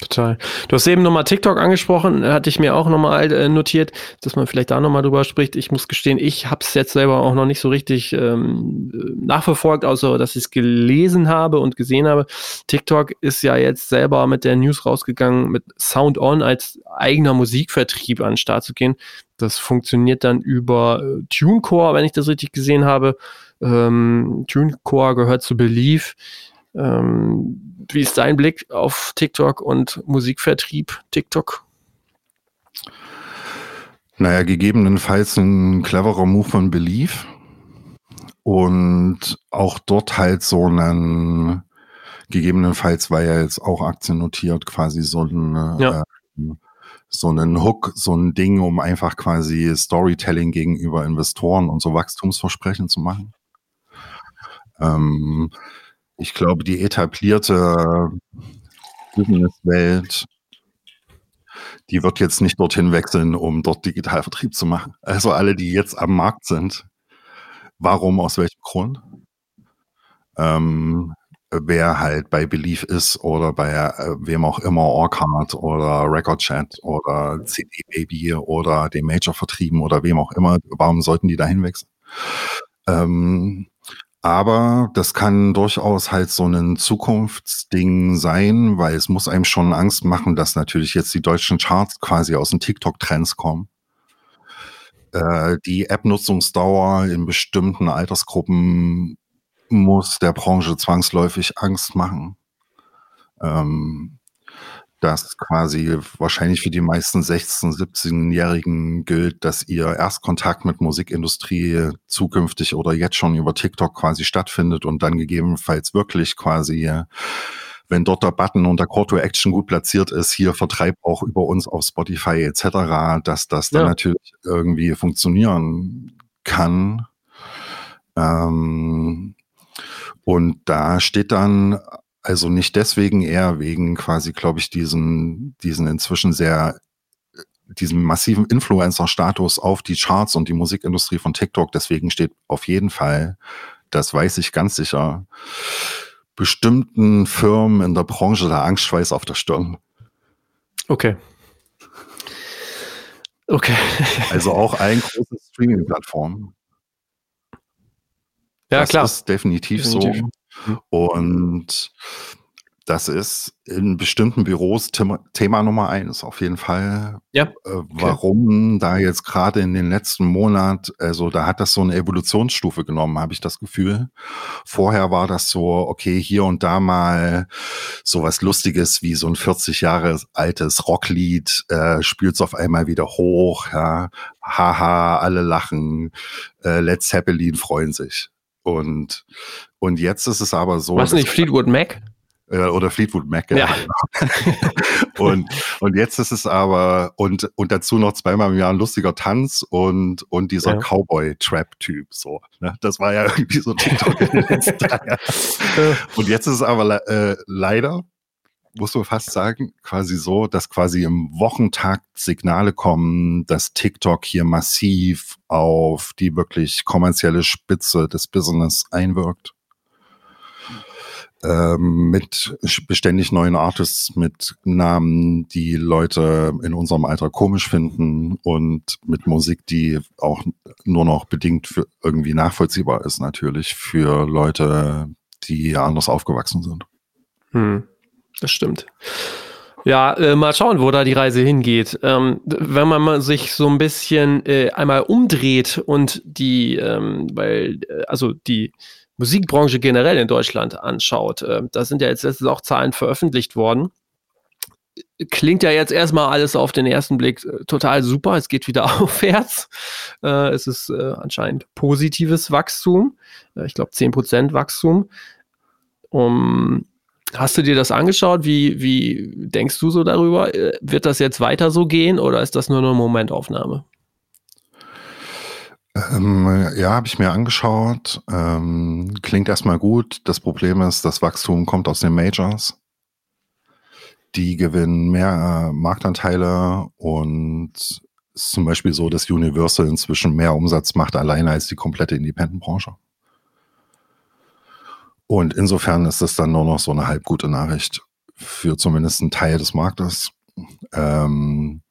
Total. Du hast eben nochmal TikTok angesprochen, hatte ich mir auch nochmal äh, notiert, dass man vielleicht da nochmal drüber spricht. Ich muss gestehen, ich habe es jetzt selber auch noch nicht so richtig ähm, nachverfolgt, außer dass ich es gelesen habe und gesehen habe. TikTok ist ja jetzt selber mit der News rausgegangen, mit Sound On als eigener Musikvertrieb an den Start zu gehen. Das funktioniert dann über äh, TuneCore, wenn ich das richtig gesehen habe. Ähm, TuneCore gehört zu Believe. Ähm, wie ist dein Blick auf TikTok und Musikvertrieb TikTok? Naja, gegebenenfalls ein cleverer Move von Belief und auch dort halt so einen, gegebenenfalls war ja jetzt auch Aktien notiert, quasi so ein, ja. äh, so einen Hook, so ein Ding, um einfach quasi Storytelling gegenüber Investoren und so Wachstumsversprechen zu machen. Ähm, ich glaube, die etablierte Businesswelt, die wird jetzt nicht dorthin wechseln, um dort Digitalvertrieb zu machen. Also alle, die jetzt am Markt sind, warum, aus welchem Grund? Ähm, wer halt bei Belief ist oder bei äh, wem auch immer, Orcard oder Record Chat oder CD Baby oder dem Major vertrieben oder wem auch immer, warum sollten die dahin wechseln? Ähm, aber das kann durchaus halt so ein Zukunftsding sein, weil es muss einem schon Angst machen, dass natürlich jetzt die deutschen Charts quasi aus den TikTok-Trends kommen. Äh, die App-Nutzungsdauer in bestimmten Altersgruppen muss der Branche zwangsläufig Angst machen. Ähm, dass quasi wahrscheinlich für die meisten 16-, 17-Jährigen gilt, dass ihr Erstkontakt mit Musikindustrie zukünftig oder jetzt schon über TikTok quasi stattfindet und dann gegebenenfalls wirklich quasi, wenn dort der Button und der Call to Action gut platziert ist, hier vertreibt auch über uns auf Spotify etc., dass das dann ja. natürlich irgendwie funktionieren kann. Ähm, und da steht dann also nicht deswegen eher wegen quasi, glaube ich, diesen, diesen inzwischen sehr, diesen massiven Influencer-Status auf die Charts und die Musikindustrie von TikTok. Deswegen steht auf jeden Fall, das weiß ich ganz sicher, bestimmten Firmen in der Branche der Angstschweiß auf der Stirn. Okay. Okay. also auch ein großes Streaming-Plattform. Ja, das klar. Das ist definitiv, definitiv. so. Und das ist in bestimmten Büros Thema, Thema Nummer eins auf jeden Fall. Ja. Äh, okay. Warum da jetzt gerade in den letzten Monat, also da hat das so eine Evolutionsstufe genommen, habe ich das Gefühl. Vorher war das so, okay, hier und da mal so was Lustiges wie so ein 40 Jahre altes Rocklied, äh, spielt es auf einmal wieder hoch, ja, haha, alle lachen, äh, Led Zeppelin freuen sich. Und, und jetzt ist es aber so. Was nicht Fleetwood Mac? Äh, oder Fleetwood Mac, ja. ja. und, und jetzt ist es aber, und, und dazu noch zweimal im Jahr ein lustiger Tanz und, und dieser ja. Cowboy-Trap-Typ, so. Ne? Das war ja irgendwie so TikTok in den letzten drei Jahren. Und jetzt ist es aber äh, leider, muss man fast sagen, quasi so, dass quasi im Wochentakt Signale kommen, dass TikTok hier massiv auf die wirklich kommerzielle Spitze des Business einwirkt. Ähm, mit beständig neuen Artists, mit Namen, die Leute in unserem Alter komisch finden und mit Musik, die auch nur noch bedingt für irgendwie nachvollziehbar ist, natürlich für Leute, die anders aufgewachsen sind. Hm. Das stimmt. Ja, äh, mal schauen, wo da die Reise hingeht. Ähm, wenn man sich so ein bisschen äh, einmal umdreht und die, ähm, weil, äh, also die Musikbranche generell in Deutschland anschaut, äh, da sind ja jetzt letztens auch Zahlen veröffentlicht worden. Klingt ja jetzt erstmal alles auf den ersten Blick äh, total super. Es geht wieder aufwärts. Es ist anscheinend positives Wachstum. ich glaube 10% Wachstum. Um, Hast du dir das angeschaut? Wie, wie denkst du so darüber? Äh, wird das jetzt weiter so gehen oder ist das nur eine Momentaufnahme? Ähm, ja, habe ich mir angeschaut. Ähm, klingt erstmal gut. Das Problem ist, das Wachstum kommt aus den Majors. Die gewinnen mehr äh, Marktanteile und ist zum Beispiel so, dass Universal inzwischen mehr Umsatz macht alleine als die komplette Independent-Branche. Und insofern ist das dann nur noch so eine halb gute Nachricht für zumindest einen Teil des Marktes. Ähm,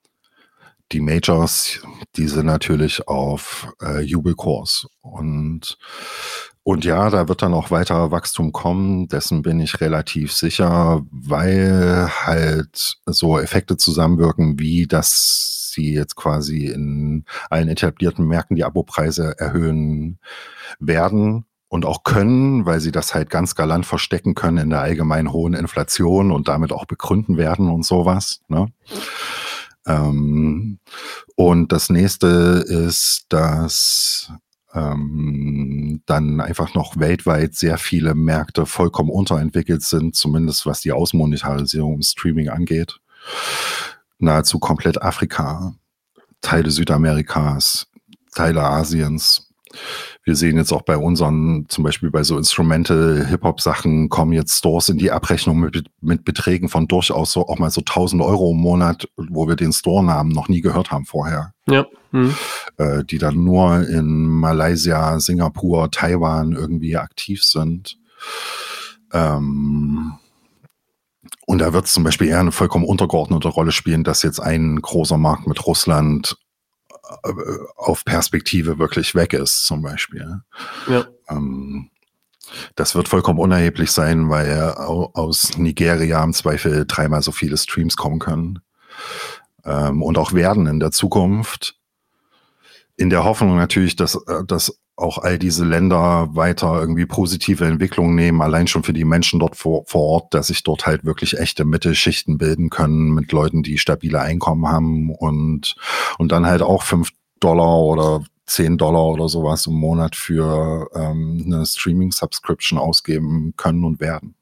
die Majors, die sind natürlich auf äh, Jubelkurs. Und, und ja, da wird dann auch weiter Wachstum kommen. Dessen bin ich relativ sicher, weil halt so Effekte zusammenwirken, wie dass sie jetzt quasi in allen etablierten Märkten die Abopreise erhöhen werden und auch können, weil sie das halt ganz galant verstecken können in der allgemein hohen Inflation und damit auch begründen werden und sowas. Ne? Ähm, und das nächste ist, dass ähm, dann einfach noch weltweit sehr viele Märkte vollkommen unterentwickelt sind, zumindest was die Ausmonetarisierung im Streaming angeht. Nahezu komplett Afrika, Teile Südamerikas, Teile Asiens wir sehen jetzt auch bei unseren, zum Beispiel bei so Instrumental-Hip-Hop-Sachen, kommen jetzt Stores in die Abrechnung mit, mit Beträgen von durchaus so auch mal so 1000 Euro im Monat, wo wir den Store-Namen noch nie gehört haben vorher. Ja. Mhm. Äh, die dann nur in Malaysia, Singapur, Taiwan irgendwie aktiv sind. Ähm, und da wird es zum Beispiel eher eine vollkommen untergeordnete Rolle spielen, dass jetzt ein großer Markt mit Russland auf Perspektive wirklich weg ist, zum Beispiel. Ja. Ähm, das wird vollkommen unerheblich sein, weil aus Nigeria im Zweifel dreimal so viele Streams kommen können. Ähm, und auch werden in der Zukunft. In der Hoffnung natürlich, dass, äh, dass auch all diese Länder weiter irgendwie positive Entwicklungen nehmen, allein schon für die Menschen dort vor, vor Ort, dass sich dort halt wirklich echte Mittelschichten bilden können mit Leuten, die stabile Einkommen haben und, und dann halt auch fünf Dollar oder zehn Dollar oder sowas im Monat für ähm, eine Streaming-Subscription ausgeben können und werden.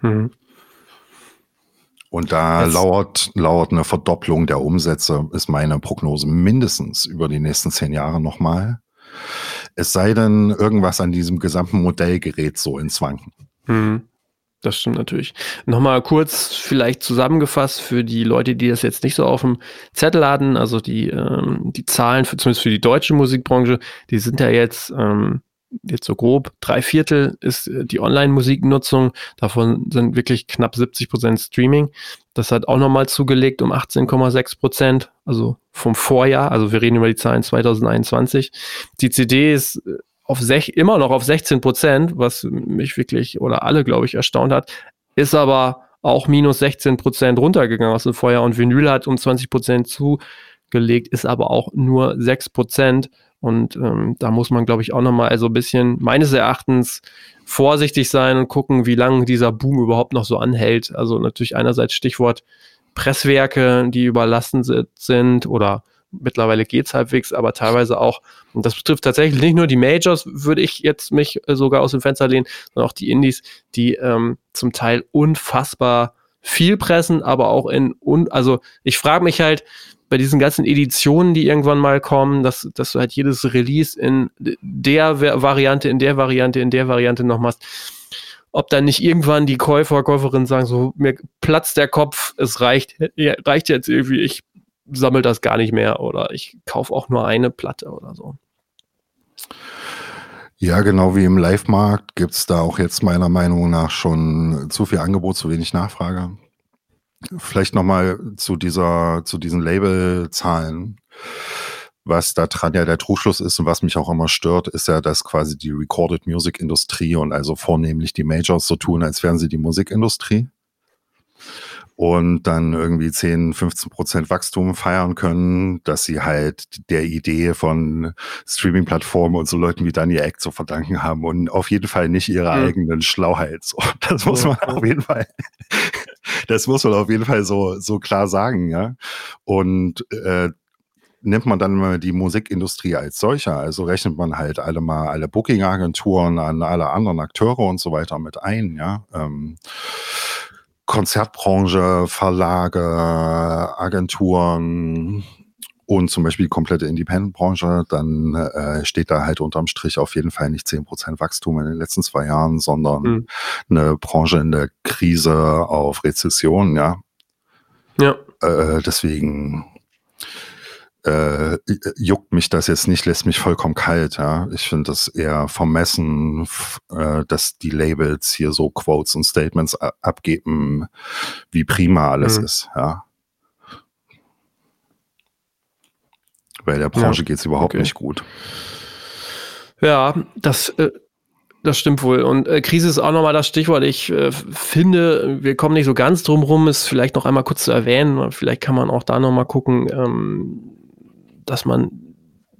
Mhm. Und da lauert, lauert eine Verdopplung der Umsätze, ist meine Prognose mindestens über die nächsten zehn Jahre nochmal. Es sei denn, irgendwas an diesem gesamten Modell gerät so ins Wanken. Hm, das stimmt natürlich. Nochmal kurz vielleicht zusammengefasst für die Leute, die das jetzt nicht so auf dem Zettel hatten, also die, ähm, die Zahlen, für, zumindest für die deutsche Musikbranche, die sind ja jetzt ähm, jetzt so grob, drei Viertel ist äh, die Online-Musiknutzung. Davon sind wirklich knapp 70 Prozent Streaming. Das hat auch nochmal zugelegt um 18,6 Prozent, also vom Vorjahr. Also wir reden über die Zahlen 2021. Die CD ist äh, auf sech, immer noch auf 16 Prozent, was mich wirklich oder alle, glaube ich, erstaunt hat, ist aber auch minus 16 Prozent runtergegangen aus dem Vorjahr und Vinyl hat um 20 Prozent zugelegt, ist aber auch nur 6 Prozent. Und ähm, da muss man, glaube ich, auch nochmal so ein bisschen meines Erachtens vorsichtig sein und gucken, wie lange dieser Boom überhaupt noch so anhält. Also natürlich einerseits Stichwort Presswerke, die überlassen sind oder mittlerweile geht's halbwegs, aber teilweise auch, und das betrifft tatsächlich nicht nur die Majors, würde ich jetzt mich sogar aus dem Fenster lehnen, sondern auch die Indies, die ähm, zum Teil unfassbar viel pressen, aber auch in, un also ich frage mich halt, bei diesen ganzen Editionen, die irgendwann mal kommen, dass, dass du halt jedes Release in der Variante, in der Variante, in der Variante noch machst. Ob dann nicht irgendwann die Käufer, Käuferinnen sagen, so, mir platzt der Kopf, es reicht, reicht jetzt irgendwie, ich sammle das gar nicht mehr oder ich kaufe auch nur eine Platte oder so. Ja, genau wie im Live-Markt gibt es da auch jetzt meiner Meinung nach schon zu viel Angebot, zu wenig Nachfrage. Vielleicht nochmal zu dieser, zu diesen Labelzahlen. Was da dran ja der Trugschluss ist und was mich auch immer stört, ist ja, dass quasi die Recorded Music Industrie und also vornehmlich die Majors so tun, als wären sie die Musikindustrie. Und dann irgendwie 10, 15 Prozent Wachstum feiern können, dass sie halt der Idee von Streaming-Plattformen und so Leuten wie Daniel Eck zu verdanken haben und auf jeden Fall nicht ihrer mhm. eigenen Schlauheit. So, das muss man auf jeden Fall, das muss man auf jeden Fall so, so klar sagen, ja. Und äh, nimmt man dann mal die Musikindustrie als solcher, also rechnet man halt alle mal alle Booking-Agenturen an alle anderen Akteure und so weiter mit ein, ja. Ähm, Konzertbranche, Verlage, Agenturen und zum Beispiel die komplette Independent-Branche, dann äh, steht da halt unterm Strich auf jeden Fall nicht zehn Prozent Wachstum in den letzten zwei Jahren, sondern mhm. eine Branche in der Krise auf Rezession, ja. Ja. Äh, deswegen äh, juckt mich das jetzt nicht, lässt mich vollkommen kalt. Ja. Ich finde das eher vermessen, äh, dass die Labels hier so Quotes und Statements abgeben, wie prima alles mhm. ist. Ja. Weil der Branche ja. geht es überhaupt okay. nicht gut. Ja, das, äh, das stimmt wohl. Und äh, Krise ist auch nochmal das Stichwort. Ich äh, finde, wir kommen nicht so ganz drum rum, es vielleicht noch einmal kurz zu erwähnen. Vielleicht kann man auch da nochmal gucken. Ähm, dass man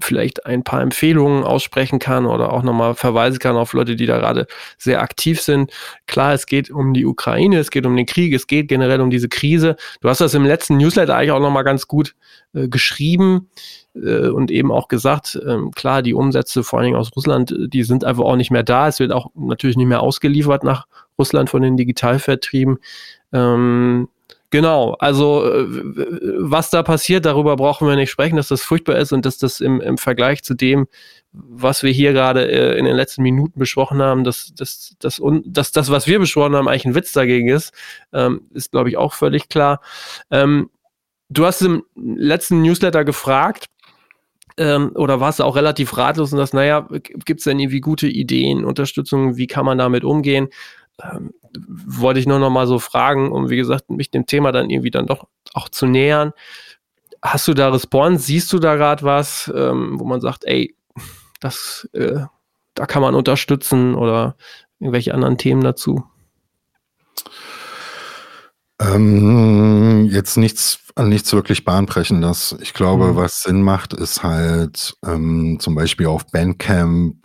vielleicht ein paar Empfehlungen aussprechen kann oder auch nochmal verweisen kann auf Leute, die da gerade sehr aktiv sind. Klar, es geht um die Ukraine, es geht um den Krieg, es geht generell um diese Krise. Du hast das im letzten Newsletter eigentlich auch nochmal ganz gut äh, geschrieben äh, und eben auch gesagt, äh, klar, die Umsätze vor allen Dingen aus Russland, die sind einfach auch nicht mehr da. Es wird auch natürlich nicht mehr ausgeliefert nach Russland von den Digitalvertrieben. Ähm, Genau, also äh, was da passiert, darüber brauchen wir nicht sprechen, dass das furchtbar ist und dass das im, im Vergleich zu dem, was wir hier gerade äh, in den letzten Minuten besprochen haben, dass, dass, dass, dass das, was wir besprochen haben, eigentlich ein Witz dagegen ist, ähm, ist, glaube ich, auch völlig klar. Ähm, du hast im letzten Newsletter gefragt, ähm, oder warst du auch relativ ratlos und das, naja, gibt es denn irgendwie gute Ideen, Unterstützung, wie kann man damit umgehen? Ähm, wollte ich nur noch mal so fragen, um wie gesagt, mich dem Thema dann irgendwie dann doch auch zu nähern. Hast du da Response? Siehst du da gerade was, ähm, wo man sagt, ey, das, äh, da kann man unterstützen oder irgendwelche anderen Themen dazu? Ähm, jetzt nichts, nichts wirklich bahnbrechendes. Ich glaube, mhm. was Sinn macht, ist halt ähm, zum Beispiel auf Bandcamp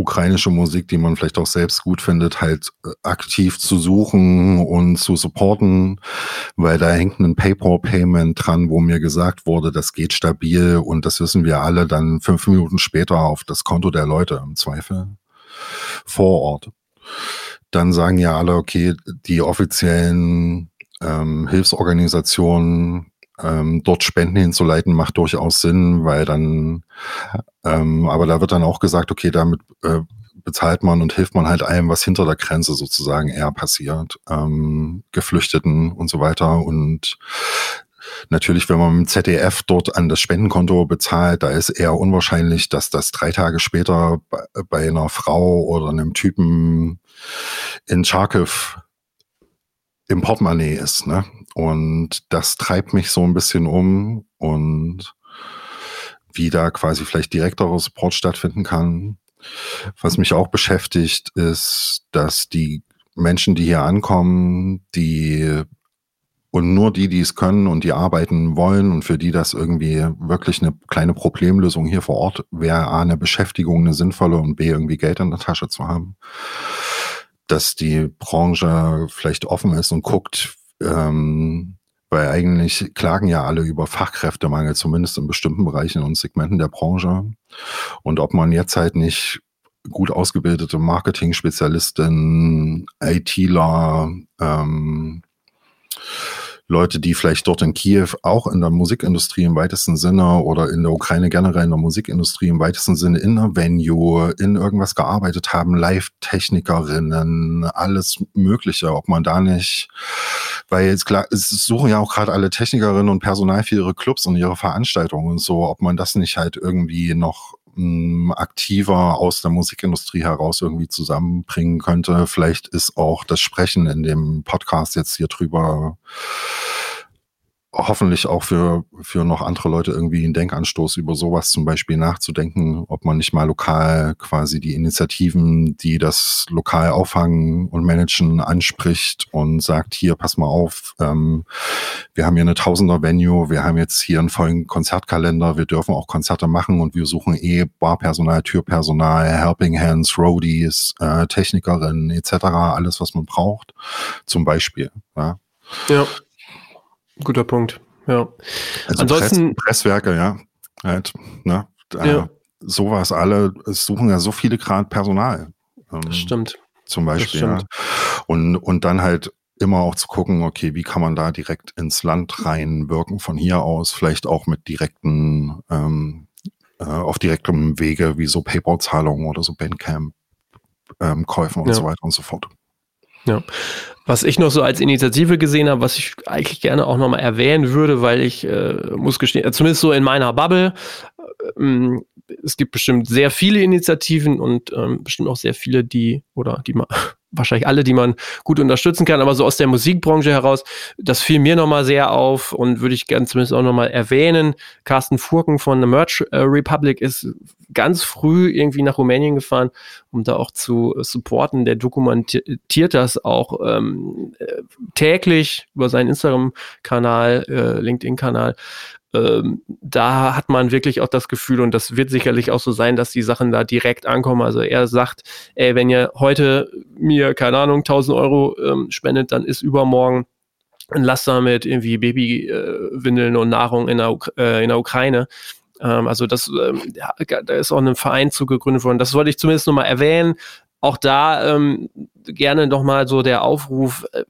ukrainische Musik, die man vielleicht auch selbst gut findet, halt äh, aktiv zu suchen und zu supporten, weil da hängt ein PayPal-Payment dran, wo mir gesagt wurde, das geht stabil und das wissen wir alle dann fünf Minuten später auf das Konto der Leute im Zweifel vor Ort. Dann sagen ja alle, okay, die offiziellen ähm, Hilfsorganisationen ähm, dort Spenden hinzuleiten, macht durchaus Sinn, weil dann, ähm, aber da wird dann auch gesagt, okay, damit äh, bezahlt man und hilft man halt allem, was hinter der Grenze sozusagen eher passiert, ähm, Geflüchteten und so weiter. Und natürlich, wenn man mit dem ZDF dort an das Spendenkonto bezahlt, da ist eher unwahrscheinlich, dass das drei Tage später bei, bei einer Frau oder einem Typen in Charkiw im Portemonnaie ist. Ne? Und das treibt mich so ein bisschen um und wie da quasi vielleicht direkterer Support stattfinden kann. Was mich auch beschäftigt, ist, dass die Menschen, die hier ankommen, die und nur die, die es können und die arbeiten wollen und für die das irgendwie wirklich eine kleine Problemlösung hier vor Ort wäre, A, eine Beschäftigung, eine sinnvolle und B, irgendwie Geld in der Tasche zu haben dass die Branche vielleicht offen ist und guckt, ähm, weil eigentlich klagen ja alle über Fachkräftemangel, zumindest in bestimmten Bereichen und Segmenten der Branche. Und ob man jetzt halt nicht gut ausgebildete Marketing-Spezialisten, ITler, ähm, Leute, die vielleicht dort in Kiew auch in der Musikindustrie im weitesten Sinne oder in der Ukraine generell in der Musikindustrie im weitesten Sinne in einer Venue, in irgendwas gearbeitet haben, Live-Technikerinnen, alles Mögliche, ob man da nicht, weil jetzt klar, es suchen ja auch gerade alle Technikerinnen und Personal für ihre Clubs und ihre Veranstaltungen und so, ob man das nicht halt irgendwie noch aktiver aus der Musikindustrie heraus irgendwie zusammenbringen könnte. Vielleicht ist auch das Sprechen in dem Podcast jetzt hier drüber hoffentlich auch für, für noch andere Leute irgendwie einen Denkanstoß über sowas zum Beispiel nachzudenken, ob man nicht mal lokal quasi die Initiativen, die das lokal auffangen und managen, anspricht und sagt, hier, pass mal auf, ähm, wir haben hier eine Tausender-Venue, wir haben jetzt hier einen vollen Konzertkalender, wir dürfen auch Konzerte machen und wir suchen eh Barpersonal, Türpersonal, Helping Hands, Roadies, äh, Technikerinnen etc., alles, was man braucht, zum Beispiel. Ja. ja. Guter Punkt. Ja. Also Ansonsten Press, Presswerke, ja. Halt, ne? Da, ja. Sowas alle es suchen ja so viele Grad Personal. Ähm, das stimmt. Zum Beispiel. Ja. Und, und dann halt immer auch zu gucken, okay, wie kann man da direkt ins Land reinwirken von hier aus, vielleicht auch mit direkten, ähm, äh, auf direktem Wege, wie so PayPal-Zahlungen oder so Bandcamp-Käufen ähm, und ja. so weiter und so fort. Ja. Was ich noch so als Initiative gesehen habe, was ich eigentlich gerne auch nochmal erwähnen würde, weil ich äh, muss gestehen, zumindest so in meiner Bubble, äh, es gibt bestimmt sehr viele Initiativen und ähm, bestimmt auch sehr viele, die oder die man wahrscheinlich alle, die man gut unterstützen kann, aber so aus der Musikbranche heraus, das fiel mir nochmal sehr auf und würde ich gerne zumindest auch nochmal erwähnen. Carsten Furken von The Merch äh, Republic ist ganz früh irgendwie nach Rumänien gefahren, um da auch zu supporten. Der dokumentiert das auch ähm, äh, täglich über seinen Instagram-Kanal, äh, LinkedIn-Kanal ähm, da hat man wirklich auch das Gefühl, und das wird sicherlich auch so sein, dass die Sachen da direkt ankommen. Also er sagt, ey, wenn ihr heute mir, keine Ahnung, 1000 Euro ähm, spendet, dann ist übermorgen ein Laster mit irgendwie Babywindeln äh, und Nahrung in der, äh, in der Ukraine. Ähm, also das, ähm, ja, da ist auch ein Verein zu gegründet worden. Das wollte ich zumindest nochmal erwähnen. Auch da ähm, gerne nochmal so der Aufruf, äh,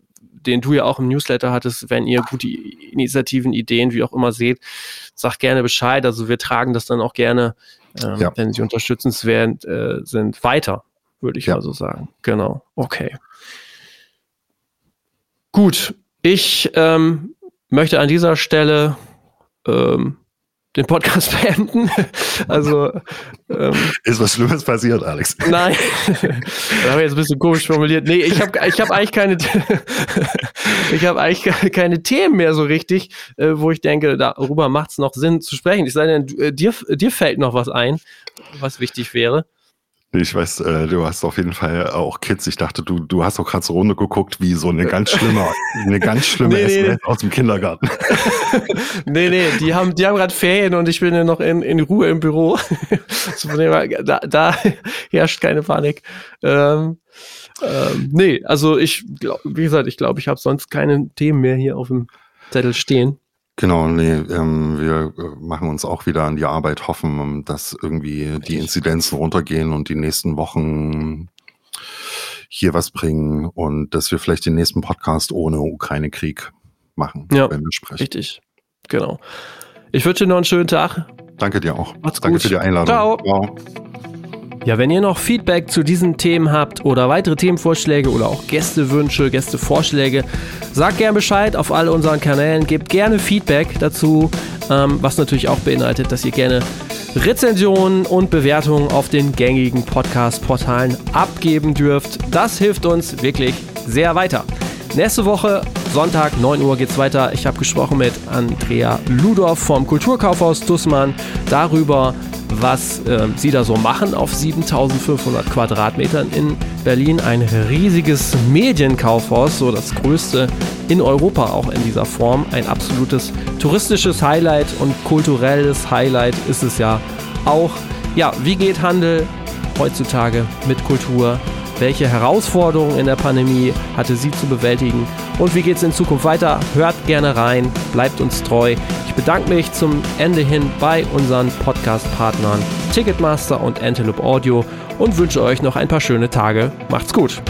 den du ja auch im Newsletter hattest, wenn ihr gute Initiativen, Ideen, wie auch immer seht, sagt gerne Bescheid. Also wir tragen das dann auch gerne, ähm, ja. wenn sie unterstützenswert äh, sind, weiter, würde ich ja. mal so sagen. Genau. Okay. Gut. Ich ähm, möchte an dieser Stelle ähm, den Podcast beenden. Also ähm, ist was Schlimmes passiert, Alex? Nein, das habe ich jetzt ein bisschen komisch formuliert. Nee, ich habe ich hab eigentlich keine ich habe eigentlich keine Themen mehr so richtig, äh, wo ich denke, darüber macht es noch Sinn zu sprechen. Ich sage denn, dir, dir fällt noch was ein, was wichtig wäre. Ich weiß, äh, du hast auf jeden Fall auch Kids. Ich dachte, du, du hast auch gerade so Runde geguckt, wie so eine ganz schlimme, eine ganz schlimme nee, SMS nee. aus dem Kindergarten. nee, nee, die haben, die haben gerade Ferien und ich bin ja noch in, in Ruhe im Büro. da, da herrscht keine Panik. Ähm, ähm, nee, also ich, glaub, wie gesagt, ich glaube, ich habe sonst keine Themen mehr hier auf dem Zettel stehen. Genau, nee, ähm, wir äh, machen uns auch wieder an die Arbeit, hoffen, ähm, dass irgendwie die Inzidenzen runtergehen und die nächsten Wochen hier was bringen und dass wir vielleicht den nächsten Podcast ohne Ukraine-Krieg machen, ja, wenn wir sprechen. Richtig, genau. Ich wünsche dir noch einen schönen Tag. Danke dir auch. Macht's Danke gut. für die Einladung. Ciao. Ciao. Ja, wenn ihr noch Feedback zu diesen Themen habt oder weitere Themenvorschläge oder auch Gästewünsche, Gästevorschläge, sagt gerne Bescheid auf all unseren Kanälen, gebt gerne Feedback dazu, ähm, was natürlich auch beinhaltet, dass ihr gerne Rezensionen und Bewertungen auf den gängigen Podcast-Portalen abgeben dürft. Das hilft uns wirklich sehr weiter. Nächste Woche, Sonntag, 9 Uhr geht's weiter. Ich habe gesprochen mit Andrea Ludorf vom Kulturkaufhaus Dussmann darüber, was äh, sie da so machen auf 7500 Quadratmetern in Berlin. Ein riesiges Medienkaufhaus, so das größte in Europa auch in dieser Form. Ein absolutes touristisches Highlight und kulturelles Highlight ist es ja auch. Ja, wie geht Handel heutzutage mit Kultur? Welche Herausforderungen in der Pandemie hatte sie zu bewältigen? Und wie geht es in Zukunft weiter? Hört gerne rein, bleibt uns treu. Ich bedanke mich zum Ende hin bei unseren Podcast-Partnern Ticketmaster und Antelope Audio und wünsche euch noch ein paar schöne Tage. Macht's gut!